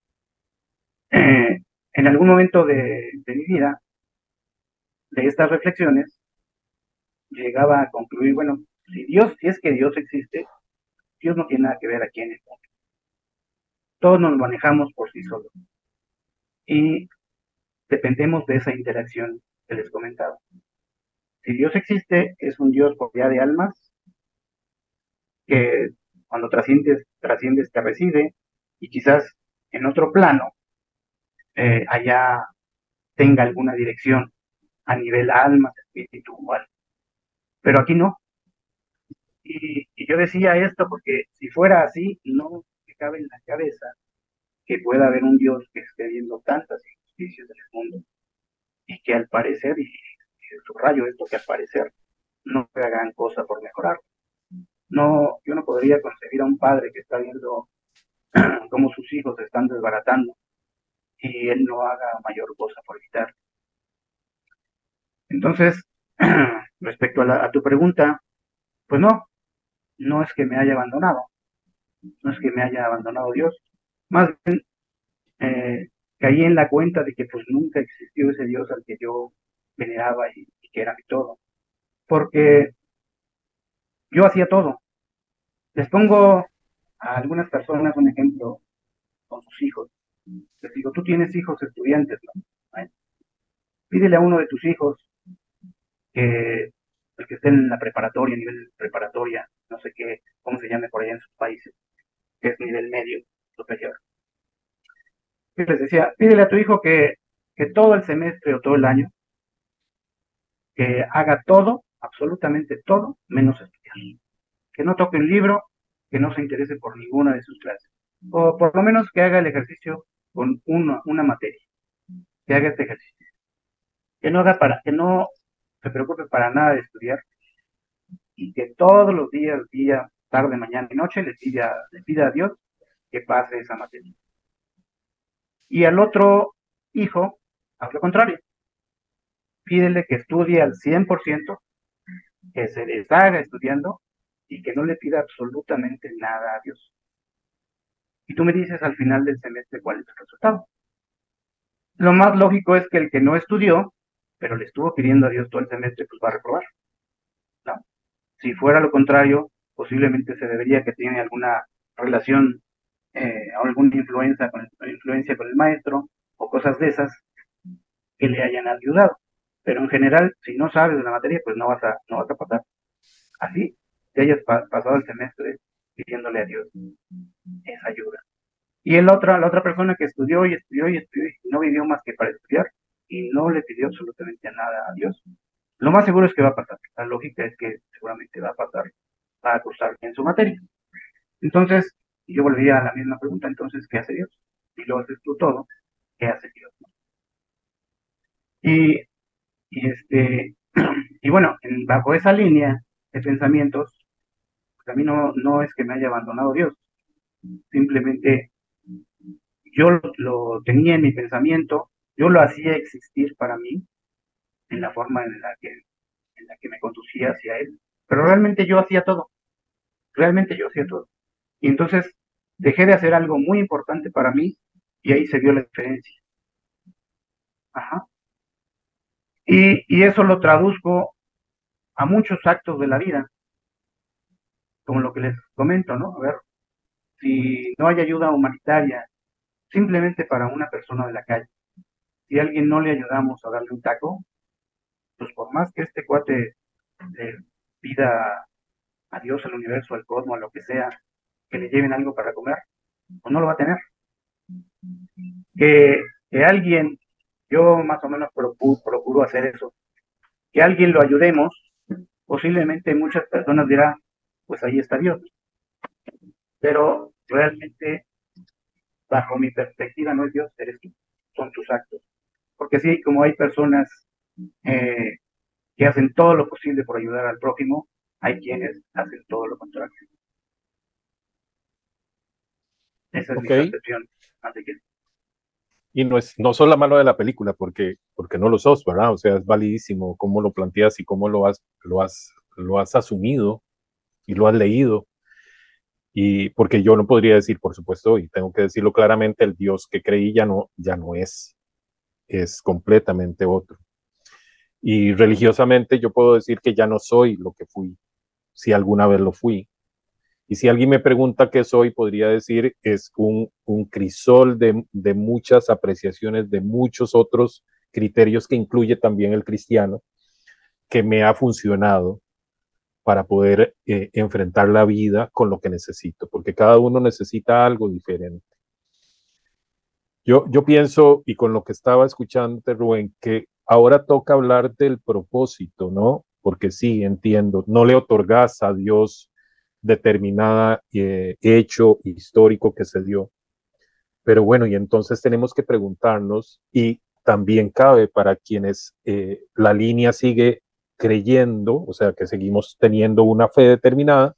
En algún momento de, mi vida, de estas reflexiones, llegaba a concluir, bueno, si Dios, si es que Dios existe, Dios no tiene nada que ver aquí en el mundo. Todos nos manejamos por sí solos. Y dependemos de esa interacción que les comentaba. Si Dios existe, es un Dios por vía de almas, que cuando trasciendes, trasciendes te recibe, y quizás en otro plano eh, allá tenga alguna dirección a nivel alma, espiritual. Pero aquí no. Y, yo decía esto porque si fuera así, no me cabe en la cabeza que pueda haber un Dios que esté viendo tantas injusticias en el mundo y que al parecer, y, subrayo esto, que al parecer no haga gran cosa por mejorar. No, yo no podría concebir a un padre que está viendo cómo sus hijos se están desbaratando y él no haga mayor cosa por evitar. Entonces, respecto a, tu pregunta, pues no, no es que me haya abandonado, no es que me haya abandonado Dios, más bien eh, caí en la cuenta de que pues nunca existió ese Dios al que yo veneraba y que era mi todo. Porque yo hacía todo. Les pongo a algunas personas un ejemplo con sus hijos. Les digo, tú tienes hijos estudiantes, ¿no? Pídele a uno de tus hijos que el que esté en la preparatoria, nivel preparatoria, no sé qué, cómo se llame por allá en sus países, que es nivel medio, superior. Y les decía, pídele a tu hijo que, que todo el semestre o todo el año, que haga todo, absolutamente todo, menos estudiar. Que no toque un libro, que no se interese por ninguna de sus clases. O por lo menos que haga el ejercicio con una, una materia. Que haga este ejercicio. Que no haga para, que no se preocupe para nada de estudiar y que todos los días, día, tarde, mañana y noche le pida, le pida a Dios que pase esa materia. Y al otro hijo, haz lo contrario. Pídele que estudie al 100%, que se deshaga estudiando y que no le pida absolutamente nada a Dios. Y tú me dices al final del semestre cuál es el resultado. Lo más lógico es que el que no estudió pero le estuvo pidiendo a Dios todo el semestre, pues va a reprobar. ¿no? Si fuera lo contrario, posiblemente se debería que tiene alguna relación eh, alguna influencia con, el, influencia con el maestro o cosas de esas que le hayan ayudado. Pero en general, si no sabes de la materia, pues no vas a, no vas a pasar. Así, te hayas pasado el semestre pidiéndole a Dios esa ayuda. Y el otro, la otra persona que estudió y estudió y estudió y no vivió más que para estudiar, y no le pidió absolutamente nada a Dios, lo más seguro es que va a pasar. La lógica es que seguramente va a pasar, a cursar en su materia. Entonces, yo volvía a la misma pregunta, entonces, ¿qué hace Dios? Y lo haces tú todo, ¿qué hace Dios? Y, y este, y bueno, bajo esa línea de pensamientos, a mí no, no es que me haya abandonado Dios, simplemente yo lo tenía en mi pensamiento, yo lo hacía existir para mí en la forma en la que, en la que me conducía hacia él, pero realmente yo hacía todo, realmente yo hacía todo. Y entonces dejé de hacer algo muy importante para mí y ahí se vio la diferencia. Ajá. Y, y eso lo traduzco a muchos actos de la vida, como lo que les comento, ¿no? A ver, si no hay ayuda humanitaria simplemente para una persona de la calle, si a alguien no le ayudamos a darle un taco, pues por más que este cuate le pida a Dios, al universo, al cosmos, a lo que sea, que le lleven algo para comer, pues no lo va a tener. Que, que alguien, yo más o menos procuro, procuro hacer eso, que alguien lo ayudemos, posiblemente muchas personas dirán, pues ahí está Dios. Pero realmente, bajo mi perspectiva, no es Dios, eres tú, son tus actos porque sí, como hay personas eh, que hacen todo lo posible por ayudar al prójimo, hay quienes hacen todo lo contrario. Esa es mi percepción. Y no es no sos la mano de la película, porque, porque no lo sos, ¿verdad? O sea, es validísimo cómo lo planteas y cómo lo has, lo has, lo has asumido y lo has leído. Y porque yo no podría decir, por supuesto, y tengo que decirlo claramente, el Dios que creí ya no, ya no es es completamente otro. Y religiosamente yo puedo decir que ya no soy lo que fui, si alguna vez lo fui. Y si alguien me pregunta qué soy, podría decir es un, un crisol de, de muchas apreciaciones, de muchos otros criterios que incluye también el cristiano, que me ha funcionado para poder eh, enfrentar la vida con lo que necesito, porque cada uno necesita algo diferente. Yo, yo pienso, y con lo que estaba escuchando, Rubén, que ahora toca hablar del propósito, ¿no? Porque sí, entiendo, no le otorgas a Dios determinada eh, hecho histórico que se dio. Pero bueno, y entonces tenemos que preguntarnos, y también cabe para quienes eh, la línea sigue creyendo, o sea, que seguimos teniendo una fe determinada,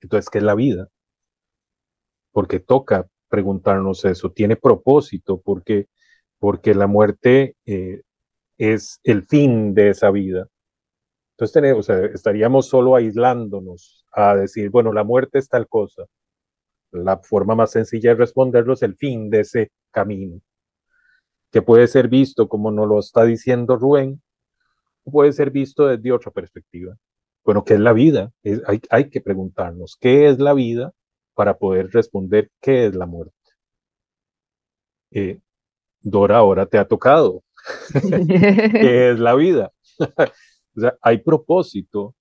entonces, ¿qué es la vida? Porque toca preguntarnos eso, tiene propósito, porque, porque la muerte eh, es el fin de esa vida. Entonces tenemos, estaríamos solo aislándonos a decir, bueno, la muerte es tal cosa. La forma más sencilla de responderlo es el fin de ese camino, que puede ser visto como nos lo está diciendo Rubén, puede ser visto desde otra perspectiva. Bueno, ¿qué es la vida? hay, hay que preguntarnos, ¿qué es la vida para poder responder qué es la muerte? Eh, Dora, ahora te ha tocado. ¿Qué es la vida? o sea, hay propósito,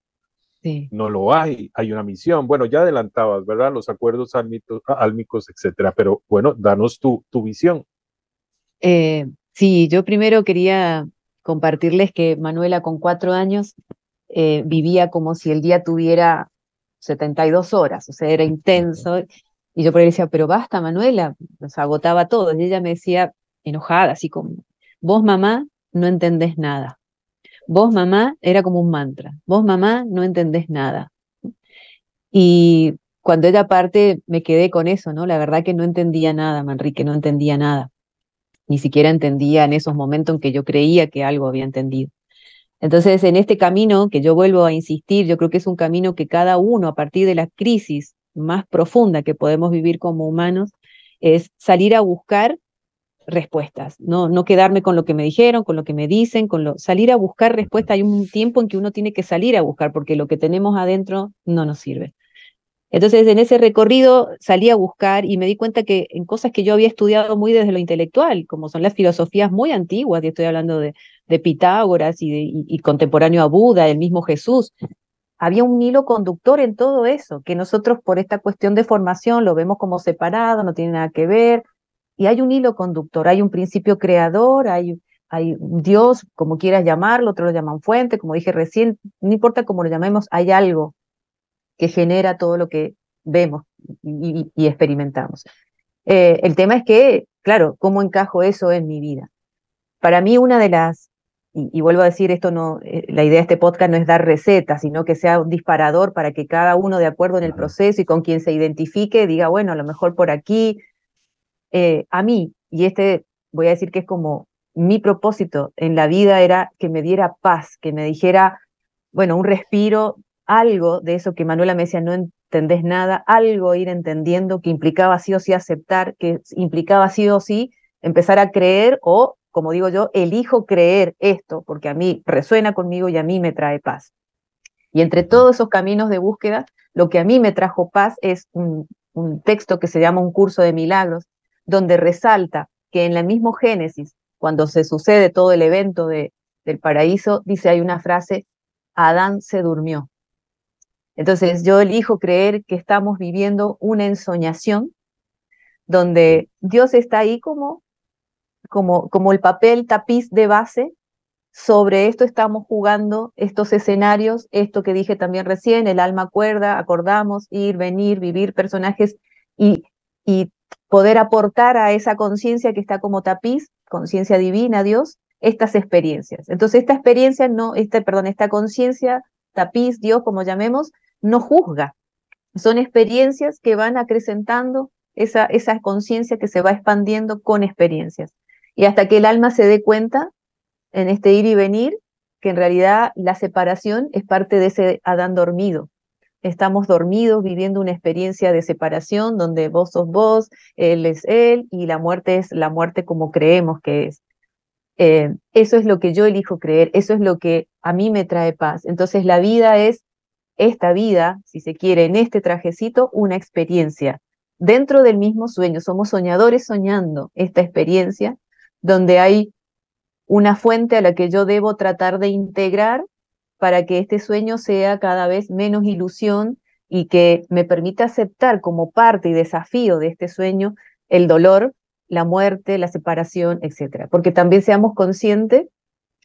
no lo hay, hay una misión. Bueno, ya adelantabas, ¿verdad? Los acuerdos álmicos, etcétera, pero bueno, danos tu, tu visión. Eh, sí, yo primero quería compartirles que Manuela con cuatro años eh, vivía como si el día tuviera 72 horas, o sea, era intenso. Y yo por ahí decía, pero basta, Manuela, nos agotaba todo. Y ella me decía, enojada, así como, vos mamá no entendés nada. Vos mamá era como un mantra. Vos mamá no entendés nada. Y cuando ella parte me quedé con eso, ¿no? La verdad que no entendía nada, Manrique, no entendía nada. Ni siquiera entendía en esos momentos en que yo creía que algo había entendido. Entonces, en este camino que yo vuelvo a insistir, yo creo que es un camino que cada uno, a partir de la crisis más profunda que podemos vivir como humanos, es salir a buscar respuestas, no, no quedarme con lo que me dijeron, con lo que me dicen, con lo, salir a buscar respuestas. Hay un tiempo en que uno tiene que salir a buscar porque lo que tenemos adentro no nos sirve. Entonces, en ese recorrido salí a buscar y me di cuenta que en cosas que yo había estudiado muy desde lo intelectual, como son las filosofías muy antiguas, y estoy hablando de, Pitágoras y contemporáneo a Buda, el mismo Jesús, había un hilo conductor en todo eso, que nosotros por esta cuestión de formación lo vemos como separado, no tiene nada que ver, y hay un hilo conductor, hay un principio creador, hay, hay Dios, como quieras llamarlo, otros lo llaman fuente, como dije recién, no importa cómo lo llamemos, hay algo que genera todo lo que vemos y, experimentamos. Eh, el tema es que, claro, ¿cómo encajo eso en mi vida? Para mí una de las, y, vuelvo a decir, esto no, eh, la idea de este podcast no es dar recetas, sino que sea un disparador para que cada uno de acuerdo en el proceso y con quien se identifique diga, bueno, a lo mejor por aquí, eh, a mí, y este voy a decir que es como mi propósito en la vida era que me diera paz, que me dijera, bueno, un respiro, algo de eso que Manuela me decía, no entendés nada, algo ir entendiendo que implicaba sí o sí aceptar, que implicaba sí o sí empezar a creer o, como digo yo, elijo creer esto porque a mí resuena conmigo y a mí me trae paz. Y entre todos esos caminos de búsqueda, lo que a mí me trajo paz es un, un texto que se llama Un curso de milagros, donde resalta que en la mismo Génesis, cuando se sucede todo el evento de, del paraíso, dice, hay una frase, Adán se durmió. Entonces yo elijo creer que estamos viviendo una ensoñación donde Dios está ahí como, como, como el papel tapiz de base. Sobre esto estamos jugando estos escenarios, esto que dije también recién, el alma acuerda, acordamos, ir, venir, vivir personajes y, y poder aportar a esa conciencia que está como tapiz, conciencia divina, Dios, estas experiencias. Entonces, esta experiencia no, este, perdón, esta conciencia, tapiz, Dios, como llamemos, no juzga. Son experiencias que van acrecentando esa, esa conciencia que se va expandiendo con experiencias. Y hasta que el alma se dé cuenta en este ir y venir, que en realidad la separación es parte de ese Adán dormido, estamos dormidos viviendo una experiencia de separación donde vos sos vos, él es él y la muerte es la muerte como creemos que es. Eh, eso es lo que yo elijo creer, eso es lo que a mí me trae paz. Entonces la vida es esta vida, si se quiere, en este trajecito, una experiencia. Dentro del mismo sueño, somos soñadores soñando esta experiencia donde hay una fuente a la que yo debo tratar de integrar para que este sueño sea cada vez menos ilusión y que me permita aceptar como parte y desafío de este sueño el dolor, la muerte, la separación, etc. Porque también seamos conscientes,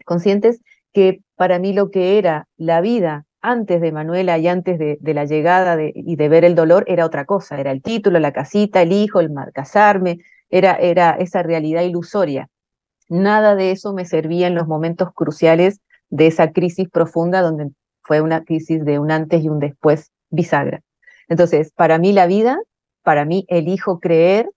conscientes que para mí lo que era la vida antes de Manuela y antes de, la llegada y de ver el dolor era otra cosa, era el título, la casita, el hijo, el casarme, era, esa realidad ilusoria. Nada de eso me servía en los momentos cruciales de esa crisis profunda donde fue una crisis de un antes y un después bisagra. Entonces, para mí la vida, para mí elijo creer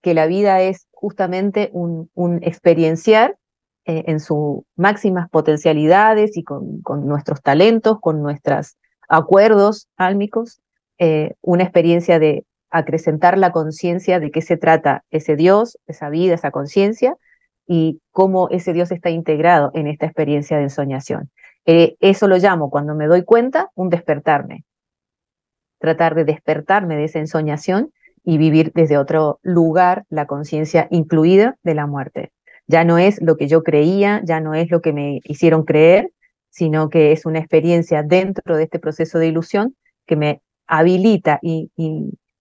que la vida es justamente un, un experienciar eh, en sus máximas potencialidades y con, nuestros talentos, con nuestros acuerdos álmicos, eh, una experiencia de acrecentar la conciencia de qué se trata ese Dios, esa vida, esa conciencia, y cómo ese Dios está integrado en esta experiencia de ensoñación. Eh, eso lo llamo, cuando me doy cuenta, un despertarme. Tratar de despertarme de esa ensoñación y vivir desde otro lugar la conciencia incluida de la muerte. Ya no es lo que yo creía, ya no es lo que me hicieron creer, sino que es una experiencia dentro de este proceso de ilusión que me habilita y,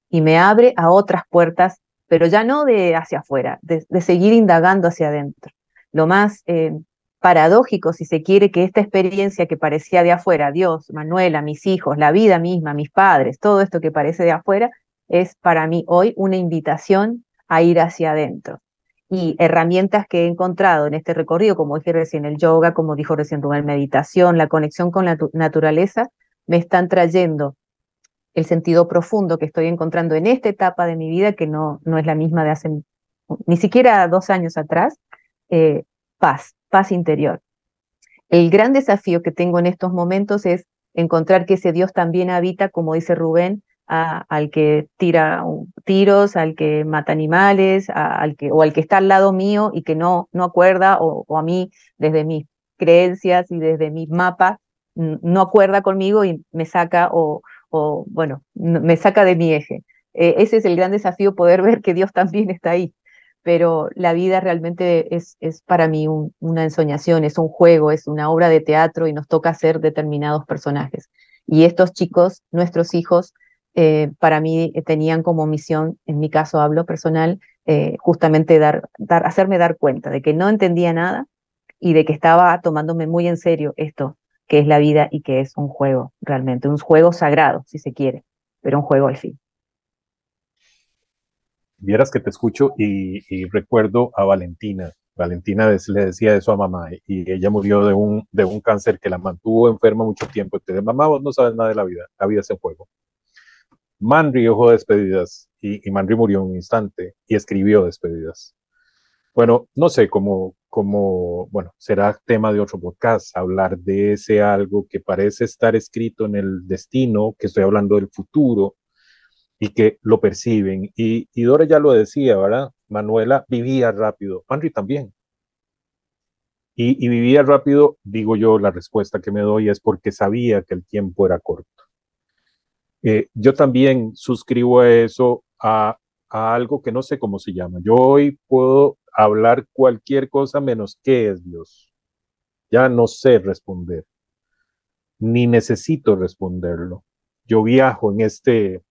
me abre a otras puertas, pero ya no de hacia afuera, de, seguir indagando hacia adentro. Lo más eh, paradójico, si se quiere, que esta experiencia que parecía de afuera, Dios, Manuela, mis hijos, la vida misma, mis padres, todo esto que parece de afuera, es para mí hoy una invitación a ir hacia adentro. Y herramientas que he encontrado en este recorrido, como dije recién el yoga, como dijo recién Rubén, meditación, la conexión con la naturaleza, me están trayendo el sentido profundo que estoy encontrando en esta etapa de mi vida, que no, no es la misma de hace ni siquiera dos años atrás, eh, paz, paz interior. El gran desafío que tengo en estos momentos es encontrar que ese Dios también habita, como dice Rubén, al que tira tiros, al que mata animales, al que, o al que está al lado mío y que no, no acuerda, o, a mí desde mis creencias y desde mis mapas, no acuerda conmigo y me saca o, bueno, me saca de mi eje. E, ese es el gran desafío, poder ver que Dios también está ahí. Pero la vida realmente es, es para mí una ensoñación, es un juego, es una obra de teatro y nos toca ser determinados personajes. Y estos chicos, nuestros hijos, eh, para mí eh, tenían como misión, en mi caso hablo personal, eh, justamente dar, hacerme dar cuenta de que no entendía nada y de que estaba tomándome muy en serio esto que es la vida y que es un juego realmente, un juego sagrado, si se quiere, pero un juego al fin. Vieras que te escucho y, recuerdo a Valentina. Valentina le decía eso a mamá y ella murió de un, de un cáncer que la mantuvo enferma mucho tiempo. Entonces, mamá, vos no sabes nada de la vida, la vida es un juego. Manri ojo despedidas y, y Manri murió en un instante y escribió despedidas. Bueno, no sé cómo, cómo, bueno, será tema de otro podcast, hablar de ese algo que parece estar escrito en el destino, que estoy hablando del futuro y que lo perciben. Y, Dora ya lo decía, ¿verdad? Manuela vivía rápido, Manri también. Y vivía rápido, digo yo, la respuesta que me doy es porque sabía que el tiempo era corto. Eh, yo también suscribo a eso, a, algo que no sé cómo se llama. Yo hoy puedo hablar cualquier cosa menos qué es Dios. Ya no sé responder, ni necesito responderlo. Yo viajo en este,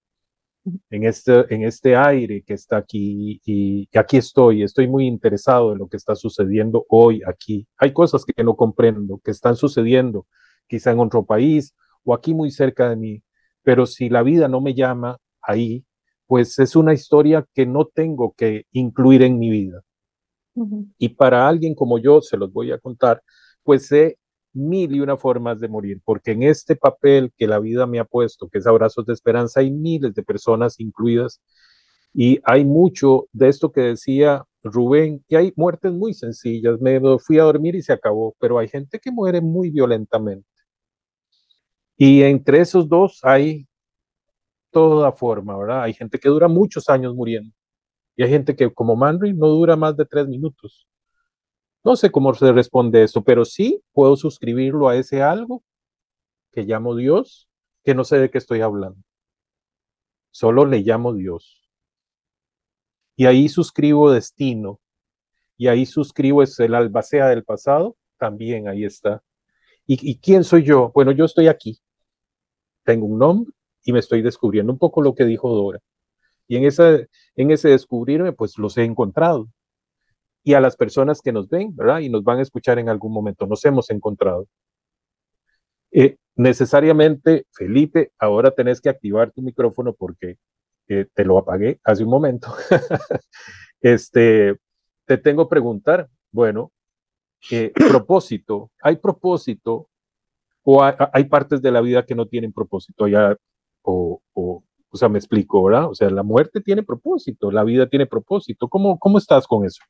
en este, en este aire que está aquí y, aquí estoy. Estoy muy interesado en lo que está sucediendo hoy aquí. Hay cosas que no comprendo, que están sucediendo quizá en otro país o aquí muy cerca de mí pero si la vida no me llama ahí, pues es una historia que no tengo que incluir en mi vida. Y para alguien como yo, se los voy a contar, pues sé mil y una formas de morir, porque en este papel que la vida me ha puesto, que es Abrazos de Esperanza, hay miles de personas incluidas y hay mucho de esto que decía Rubén, que hay muertes muy sencillas, me fui a dormir y se acabó, pero hay gente que muere muy violentamente. Y entre esos dos hay toda forma, ¿verdad? Hay gente que dura muchos años muriendo. Y hay gente que, como Manry, no dura más de tres minutos. No sé cómo se responde eso, pero sí puedo suscribirlo a ese algo que llamo Dios, que no sé de qué estoy hablando. Solo le llamo Dios. Y ahí suscribo destino. Y ahí suscribo es el albacea del pasado. También ahí está. ¿Y, ¿Y quién soy yo? Bueno, yo estoy aquí tengo un nombre y me estoy descubriendo un poco lo que dijo Dora. Y en, esa, en ese descubrirme, pues los he encontrado. Y a las personas que nos ven, ¿verdad? Y nos van a escuchar en algún momento, nos hemos encontrado. Eh, necesariamente, Felipe, ahora tenés que activar tu micrófono porque eh, te lo apagué hace un momento. este, te tengo que preguntar, bueno, eh, propósito, ¿hay propósito o hay, partes de la vida que no tienen propósito, ya, o, o, o sea, me explico, ¿verdad? O sea, la muerte tiene propósito, la vida tiene propósito. ¿Cómo, cómo estás con eso?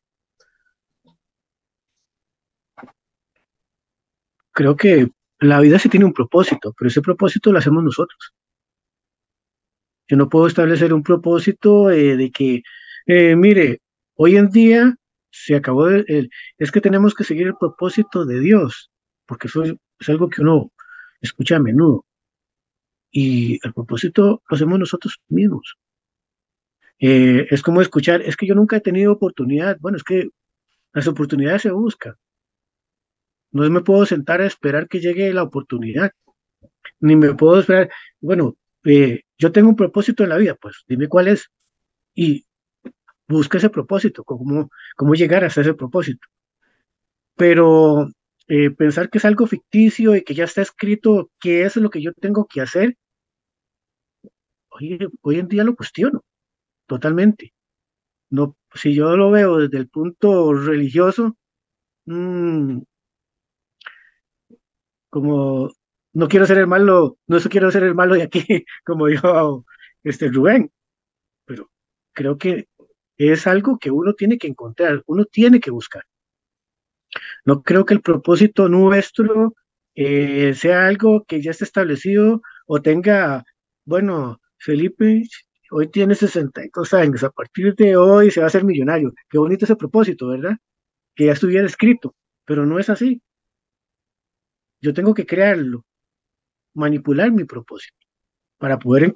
Creo que la vida sí tiene un propósito, pero ese propósito lo hacemos nosotros. Yo no puedo establecer un propósito eh, de que, eh, mire, hoy en día se acabó el, es que tenemos que seguir el propósito de Dios, porque eso es algo que uno escucha a menudo. Y el propósito lo hacemos nosotros mismos. Eh, es como escuchar, es que yo nunca he tenido oportunidad. Bueno, es que las oportunidades se buscan. No me puedo sentar a esperar que llegue la oportunidad. Ni me puedo esperar, bueno, eh, yo tengo un propósito en la vida, pues dime cuál es. Y busca ese propósito, cómo, cómo llegar a ese propósito. Pero eh, pensar que es algo ficticio y que ya está escrito qué es lo que yo tengo que hacer, hoy, en día lo cuestiono totalmente. No, si yo lo veo desde el punto religioso, mmm, como no quiero ser el malo, no quiero ser el malo de aquí, como dijo este Rubén, pero creo que es algo que uno tiene que encontrar, uno tiene que buscar. No creo que el propósito nuestro eh, sea algo que ya esté establecido o tenga, bueno, Felipe hoy tiene 62 años, a partir de hoy se va a hacer millonario. Qué bonito ese propósito, ¿verdad? Que ya estuviera escrito, pero no es así. Yo tengo que crearlo, manipular mi propósito para poder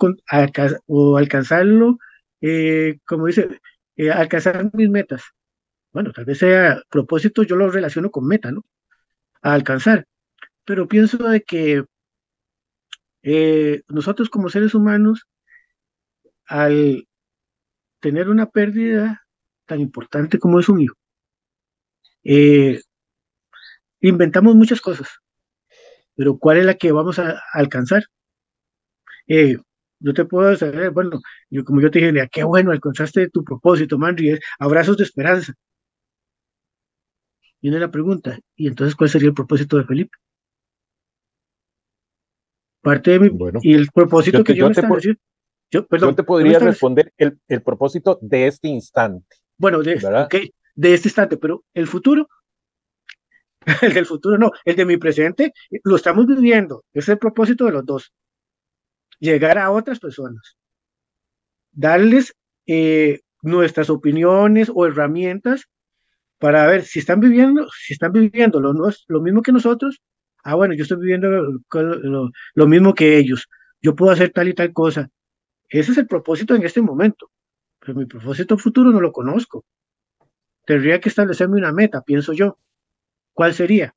o alcanzarlo, eh, como dice, eh, alcanzar mis metas. Bueno, tal vez sea propósito, yo lo relaciono con meta, ¿no? A alcanzar. Pero pienso de que eh, nosotros como seres humanos, al tener una pérdida tan importante como es un hijo, inventamos muchas cosas pero ¿cuál es la que vamos a, alcanzar? Eh, yo te puedo saber, bueno, yo, como yo te dije, qué bueno, alcanzaste tu propósito, Manri, abrazos de esperanza. Viene la pregunta, ¿y entonces cuál sería el propósito de Felipe? Parte de mi, bueno, y el propósito que yo, me te yo, perdón, yo te podría responder el, el, propósito de este instante. Bueno, de, okay, de este instante, pero el futuro, el del futuro no, el de mi presente lo estamos viviendo, es el propósito de los dos, llegar a otras personas, darles eh, nuestras opiniones o herramientas para ver si están viviendo, si están viviendo lo, mismo que nosotros, ah bueno, yo estoy viviendo lo, lo mismo que ellos, yo puedo hacer tal y tal cosa. Ese es el propósito en este momento, pero mi propósito futuro no lo conozco. Tendría que establecerme una meta, pienso yo. ¿cuál sería?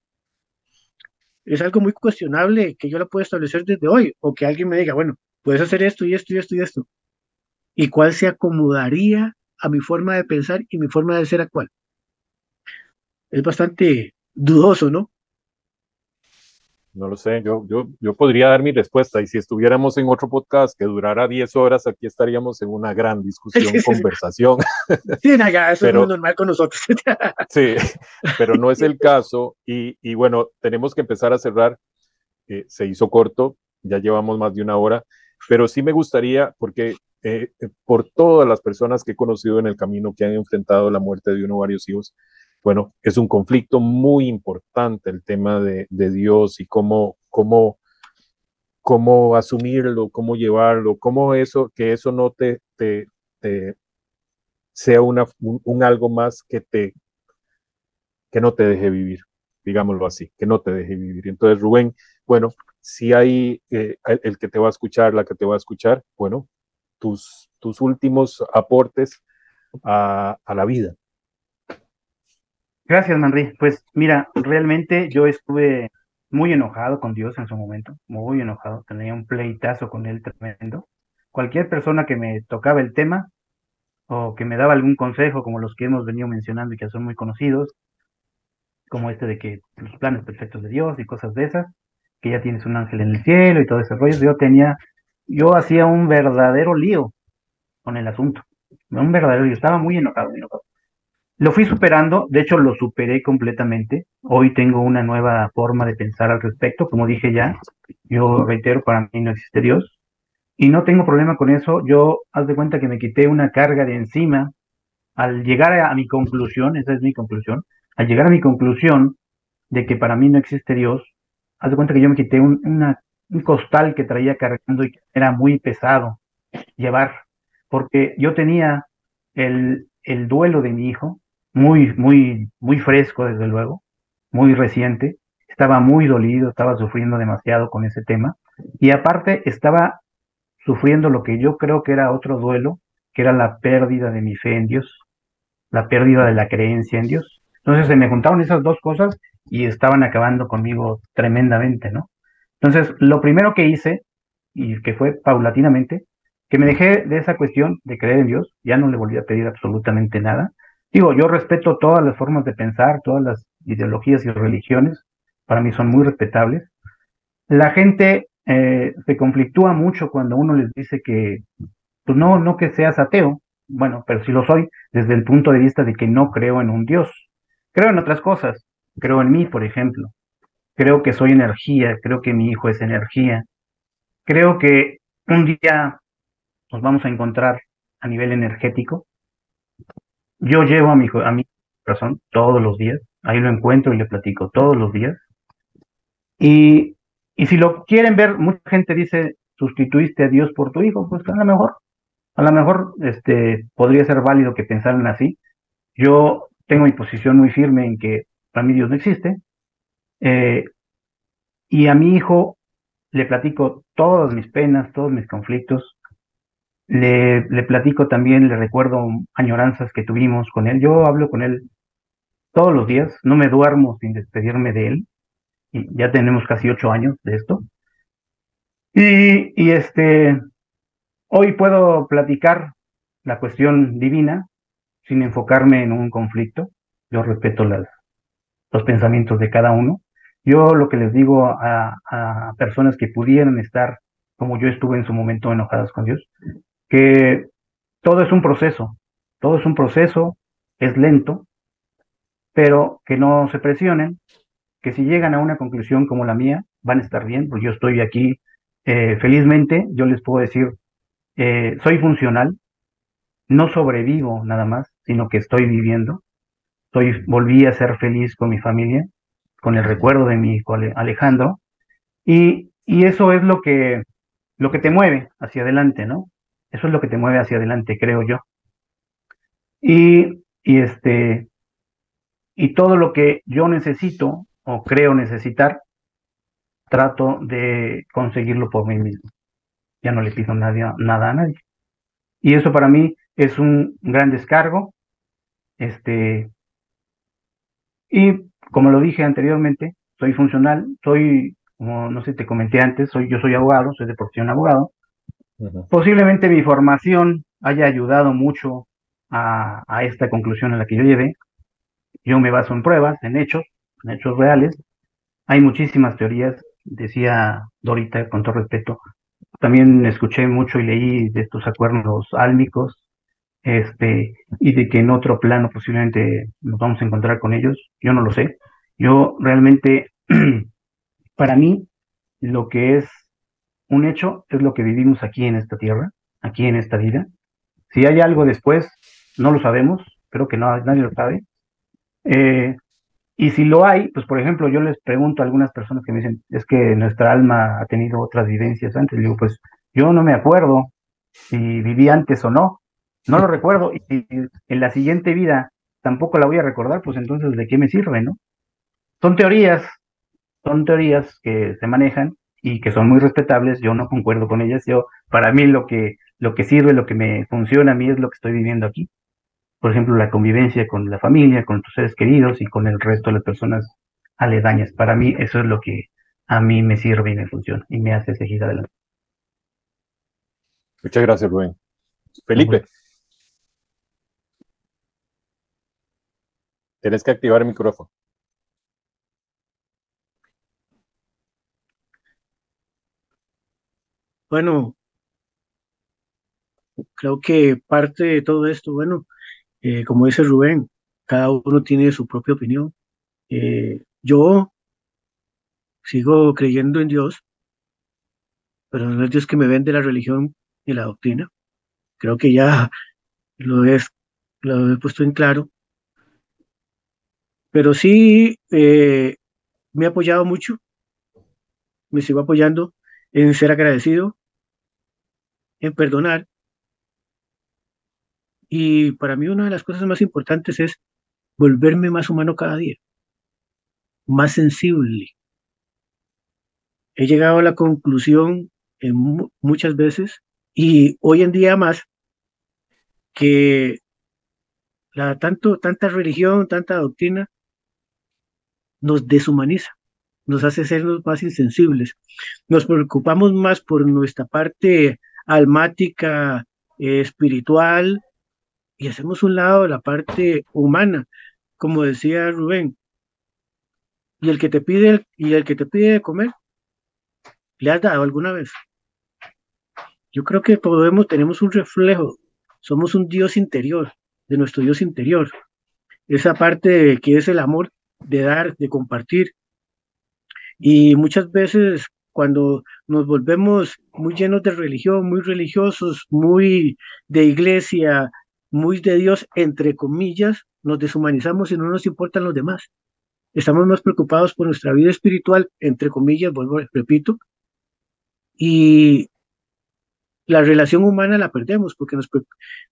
Es algo muy cuestionable que yo lo pueda establecer desde hoy o que alguien me diga, bueno, puedes hacer esto y esto y esto y esto. ¿Y cuál se acomodaría a mi forma de pensar y mi forma de ser actual? Es bastante dudoso, ¿no? No lo sé, yo, yo, yo podría dar mi respuesta y si estuviéramos en otro podcast que durara 10 horas, aquí estaríamos en una gran discusión, conversación. Sí, eso es muy normal con nosotros. sí, pero no es el caso y, y bueno, tenemos que empezar a cerrar. Eh, se hizo corto, ya llevamos más de una hora, pero sí me gustaría, porque eh, eh, por todas las personas que he conocido en el camino que han enfrentado la muerte de uno o varios hijos, bueno, es un conflicto muy importante el tema de, Dios y cómo, cómo, cómo asumirlo, cómo llevarlo, cómo eso, que eso no te, te, sea una, un, algo más que te que no te deje vivir, digámoslo así, que no te deje vivir. Entonces, Rubén, bueno, si hay eh, el, que te va a escuchar, la que te va a escuchar, bueno, tus, tus últimos aportes a, a la vida. Gracias, Manri. Pues mira, realmente yo estuve muy enojado con Dios en su momento, muy enojado, tenía un pleitazo con él tremendo. Cualquier persona que me tocaba el tema o que me daba algún consejo, como los que hemos venido mencionando y que son muy conocidos, como este de que los planes perfectos de Dios y cosas de esas, que ya tienes un ángel en el cielo y todo ese rollo, yo tenía, yo hacía un verdadero lío con el asunto, un verdadero lío, estaba muy enojado, muy enojado. Lo fui superando, de hecho lo superé completamente. Hoy tengo una nueva forma de pensar al respecto, como dije ya. Yo reitero, para mí no existe Dios. Y no tengo problema con eso. Yo, haz de cuenta que me quité una carga de encima al llegar a, mi conclusión, esa es mi conclusión, al llegar a mi conclusión de que para mí no existe Dios, haz de cuenta que yo me quité un, un costal que traía cargando y era muy pesado. llevar, porque yo tenía el, el duelo de mi hijo, muy, muy, muy fresco, desde luego, muy reciente, estaba muy dolido, estaba sufriendo demasiado con ese tema, y aparte estaba sufriendo lo que yo creo que era otro duelo, que era la pérdida de mi fe en Dios, la pérdida de la creencia en Dios. Entonces se me juntaron esas dos cosas y estaban acabando conmigo tremendamente, ¿no? Entonces, lo primero que hice, y que fue paulatinamente, que me dejé de esa cuestión de creer en Dios, ya no le volví a pedir absolutamente nada. Digo, yo respeto todas las formas de pensar, todas las ideologías y religiones, para mí son muy respetables. La gente eh, se conflictúa mucho cuando uno les dice que, pues no, no que seas ateo, bueno, pero sí lo soy desde el punto de vista de que no creo en un Dios. Creo en otras cosas, creo en mí, por ejemplo. Creo que soy energía, creo que mi hijo es energía. Creo que un día nos vamos a encontrar a nivel energético. Yo llevo a mi, a mi corazón todos los días, ahí lo encuentro y le platico todos los días. Y, y si lo quieren ver, mucha gente dice, sustituiste a Dios por tu hijo, pues a lo mejor, a lo mejor este, podría ser válido que pensaran así. Yo tengo mi posición muy firme en que para mí Dios no existe. Eh, y a mi hijo le platico todas mis penas, todos mis conflictos, le, platico también, le recuerdo añoranzas que tuvimos con él. Yo hablo con él todos los días, no me duermo sin despedirme de él. Y ya tenemos casi ocho años de esto. Y, y este, hoy puedo platicar la cuestión divina sin enfocarme en un conflicto. Yo respeto las, los pensamientos de cada uno. Yo lo que les digo a, a personas que pudieran estar como yo estuve en su momento enojadas con Dios, que todo es un proceso, todo es un proceso, es lento, pero que no se presionen, que si llegan a una conclusión como la mía, van a estar bien, porque yo estoy aquí eh, felizmente, yo les puedo decir, eh, soy funcional, no sobrevivo nada más, sino que estoy viviendo, soy, volví a ser feliz con mi familia, con el recuerdo de mi hijo Alejandro, y, y eso es lo que, lo que te mueve hacia adelante, ¿no? Eso es lo que te mueve hacia adelante, creo yo. Y, y este, y todo lo que yo necesito o creo necesitar, trato de conseguirlo por mí mismo. Ya no le pido nada, nada a nadie. Y eso para mí es un gran descargo. Este, y como lo dije anteriormente, soy funcional, soy, como no sé, te comenté antes, soy, yo soy abogado, soy de profesión abogado, Posiblemente mi formación haya ayudado mucho a, esta conclusión a la que yo llevé. Yo me baso en pruebas, en hechos, en hechos reales. Hay muchísimas teorías, decía Dorita, con todo respeto. También escuché mucho y leí de estos acuerdos álmicos, este, y de que en otro plano posiblemente nos vamos a encontrar con ellos. Yo no lo sé. Yo realmente, para mí, lo que es un hecho es lo que vivimos aquí en esta tierra, aquí en esta vida. Si hay algo después, no lo sabemos, creo que no, nadie lo sabe. Eh, y si lo hay, pues por ejemplo, yo les pregunto a algunas personas que me dicen, es que nuestra alma ha tenido otras vivencias antes. digo, pues yo no me acuerdo si viví antes o no, no lo recuerdo. Y si en la siguiente vida tampoco la voy a recordar, pues entonces, ¿de qué me sirve, no? Son teorías, son teorías que se manejan y que son muy respetables, yo no concuerdo con ellas, yo, para mí lo que, lo que sirve, lo que me funciona a mí es lo que estoy viviendo aquí. Por ejemplo, la convivencia con la familia, con tus seres queridos y con el resto de las personas aledañas. Para mí eso es lo que a mí me sirve y me funciona y me hace seguir adelante. Muchas gracias, Rubén. Felipe. Tienes que activar el micrófono. Bueno, creo que parte de todo esto, bueno, eh, como dice Rubén, cada uno tiene su propia opinión. Eh, yo sigo creyendo en Dios, pero no es Dios que me vende la religión y la doctrina. Creo que ya lo, he puesto en claro. Pero sí eh, me ha apoyado mucho, me sigo apoyando en ser agradecido, en perdonar Y para mí una de las cosas más importantes es volverme más humano cada día, más sensible. He llegado a la conclusión en muchas veces y hoy en día más que la tanto tanta religión, tanta doctrina nos deshumaniza, nos hace sernos más insensibles. Nos preocupamos más por nuestra parte almática, eh, espiritual, y hacemos un lado la parte humana, como decía Rubén. Y el que te pide y el que te pide de comer, ¿le has dado alguna vez? Yo creo que podemos tenemos un reflejo, somos un Dios interior, de nuestro Dios interior. Esa parte que es el amor de dar, de compartir. Y muchas veces cuando nos volvemos muy llenos de religión, muy religiosos, muy de iglesia, muy de Dios, entre comillas, nos deshumanizamos y no nos importan los demás. Estamos más preocupados por nuestra vida espiritual, entre comillas, vuelvo, repito, y la relación humana la perdemos porque nos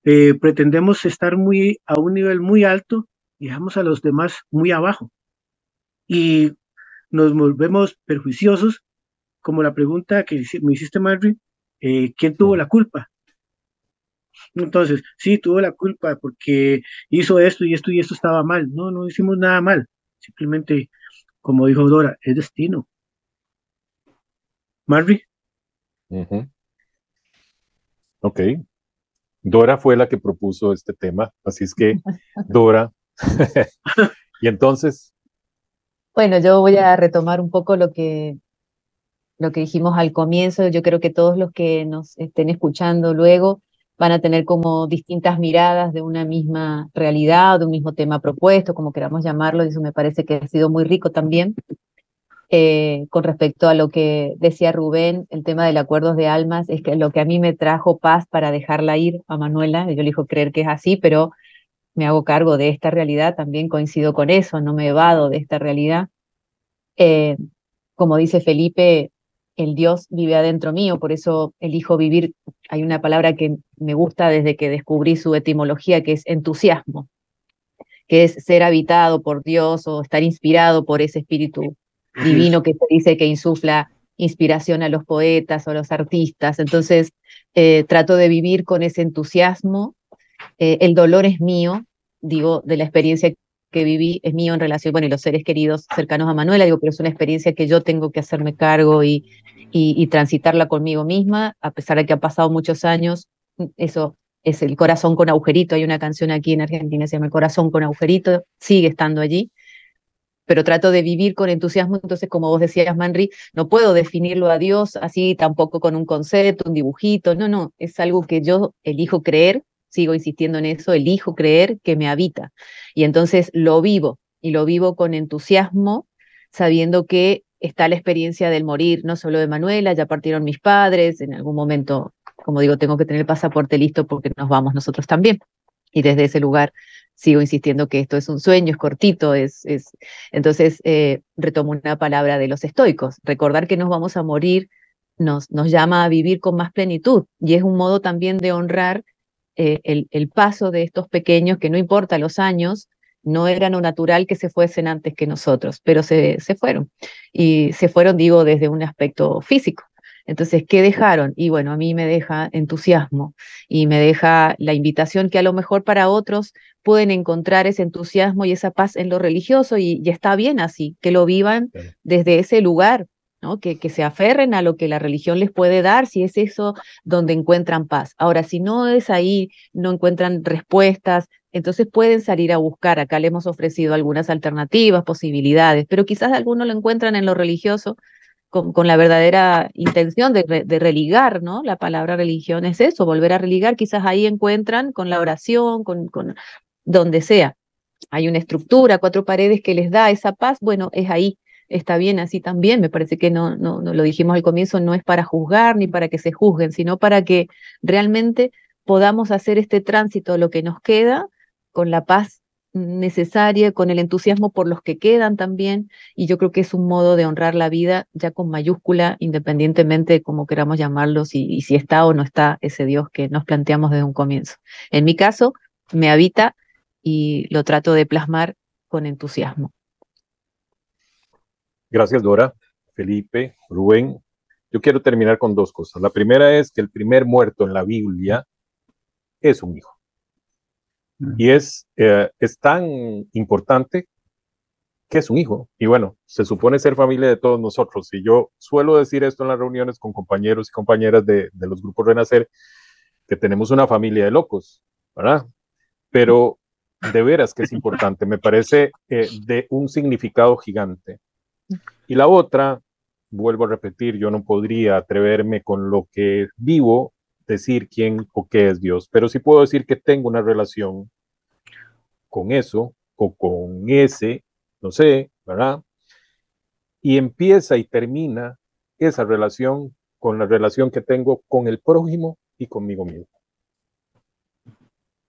eh, pretendemos estar muy a un nivel muy alto y dejamos a los demás muy abajo. Y nos volvemos perjuiciosos, como la pregunta que me hiciste, Marvin, eh, ¿quién tuvo la culpa? Entonces, sí, tuvo la culpa porque hizo esto y esto y esto estaba mal. No, no hicimos nada mal. Simplemente, como dijo Dora, es destino. Marvin. Ok. Dora fue la que propuso este tema, así es que, Dora. y entonces. Bueno, yo voy a retomar un poco lo que, lo que dijimos al comienzo. Yo creo que todos los que nos estén escuchando luego van a tener como distintas miradas de una misma realidad, de un mismo tema propuesto, como queramos llamarlo, y eso me parece que ha sido muy rico también. Eh, con respecto a lo que decía Rubén, el tema del acuerdo de almas, es que lo que a mí me trajo paz para dejarla ir a Manuela, yo le dijo creer que es así, pero me hago cargo de esta realidad, también coincido con eso, no me evado de esta realidad. Eh, como dice Felipe, el Dios vive adentro mío, por eso elijo vivir. Hay una palabra que me gusta desde que descubrí su etimología, que es entusiasmo, que es ser habitado por Dios o estar inspirado por ese espíritu divino que se dice que insufla inspiración a los poetas o a los artistas. Entonces, eh, trato de vivir con ese entusiasmo. Eh, el dolor es mío, digo, de la experiencia que viví es mío en relación, bueno, y los seres queridos cercanos a Manuela, digo, pero es una experiencia que yo tengo que hacerme cargo y, y, transitarla conmigo misma, a pesar de que han pasado muchos años, eso es el corazón con agujerito, hay una canción aquí en Argentina se llama El corazón con agujerito, sigue estando allí, pero trato de vivir con entusiasmo, entonces como vos decías, Manri, no puedo definirlo a Dios así tampoco con un concepto, un dibujito, no, no, es algo que yo elijo creer, sigo insistiendo en eso, elijo creer que me habita. Y entonces lo vivo, y lo vivo con entusiasmo, sabiendo que está la experiencia del morir, no solo de Manuela, ya partieron mis padres, en algún momento, como digo, tengo que tener el pasaporte listo porque nos vamos nosotros también. Y desde ese lugar sigo insistiendo que esto es un sueño, es cortito, es, es... entonces eh, retomo una palabra de los estoicos, recordar que nos vamos a morir nos, nos llama a vivir con más plenitud y es un modo también de honrar eh, el, el, paso de estos pequeños que no importa los años, no era lo natural que se fuesen antes que nosotros, pero se, se fueron. Y se fueron, digo, desde un aspecto físico. Entonces, ¿qué dejaron? Y bueno, a mí me deja entusiasmo y me deja la invitación que a lo mejor para otros pueden encontrar ese entusiasmo y esa paz en lo religioso y, y está bien así, que lo vivan desde ese lugar, que se aferren a lo que la religión les puede dar, si es eso donde encuentran paz. Ahora, si no es ahí, no encuentran respuestas, entonces pueden salir a buscar. Acá le hemos ofrecido algunas alternativas, posibilidades, pero quizás algunos lo encuentran en lo religioso con, con la verdadera intención de, de, religar, ¿no? La palabra religión es eso, volver a religar. Quizás ahí encuentran con la oración, con, con donde sea. Hay una estructura, cuatro paredes que les da esa paz. Bueno, es ahí está bien así también. Me parece que no, no, no, lo dijimos al comienzo, no es para juzgar ni para que se juzguen, sino para que realmente podamos hacer este tránsito, lo que nos queda, con la paz necesaria, con el entusiasmo por los que quedan también, y yo creo que es un modo de honrar la vida ya con mayúscula, independientemente de cómo queramos llamarlo, y si está o no está ese Dios que nos planteamos desde un comienzo. En mi caso, me habita y lo trato de plasmar con entusiasmo. Gracias, Dora, Felipe, Rubén. Yo quiero terminar con dos cosas. La primera es que el primer muerto en la Biblia es un hijo. Y es, eh, es tan importante que es un hijo. Y bueno, se supone ser familia de todos nosotros. Y yo suelo decir esto en las reuniones con compañeros y compañeras de, de los grupos Renacer, que tenemos una familia de locos, ¿verdad? Pero de veras que es importante, me parece eh, de un significado gigante. Y la otra, vuelvo a repetir, yo no podría atreverme con lo que vivo decir quién o qué es Dios, pero sí puedo decir que tengo una relación con eso o con ese, no sé, ¿verdad? Y empieza y termina esa relación con la relación que tengo con el prójimo y conmigo mismo.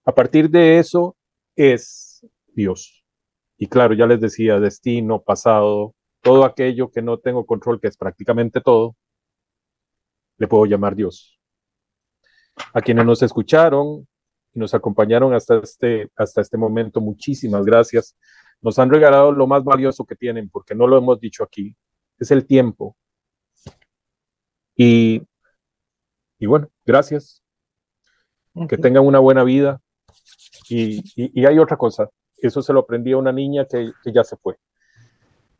A partir de eso es Dios. Y claro, ya les decía, destino, pasado, todo aquello que no tengo control, que es prácticamente todo, le puedo llamar Dios a quienes nos escucharon y nos acompañaron hasta este, hasta este momento, muchísimas gracias. Nos han regalado lo más valioso que tienen, porque no lo hemos dicho aquí, es el tiempo. Y, y bueno, gracias. Que tengan una buena vida. Y, y, hay otra cosa, eso se lo aprendí a una niña que, que ya se fue.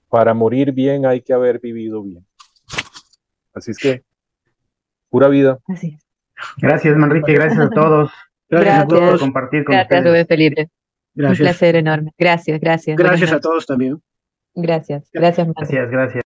Para morir bien hay que haber vivido bien. Así es que, pura vida. Así Gracias, Manrique, gracias a todos. Gracias, a todos por compartir con gracias, ustedes. Felipe. Gracias. Un placer enorme. Gracias, gracias. Gracias a todos también. Gracias, gracias, Marta. Gracias, gracias.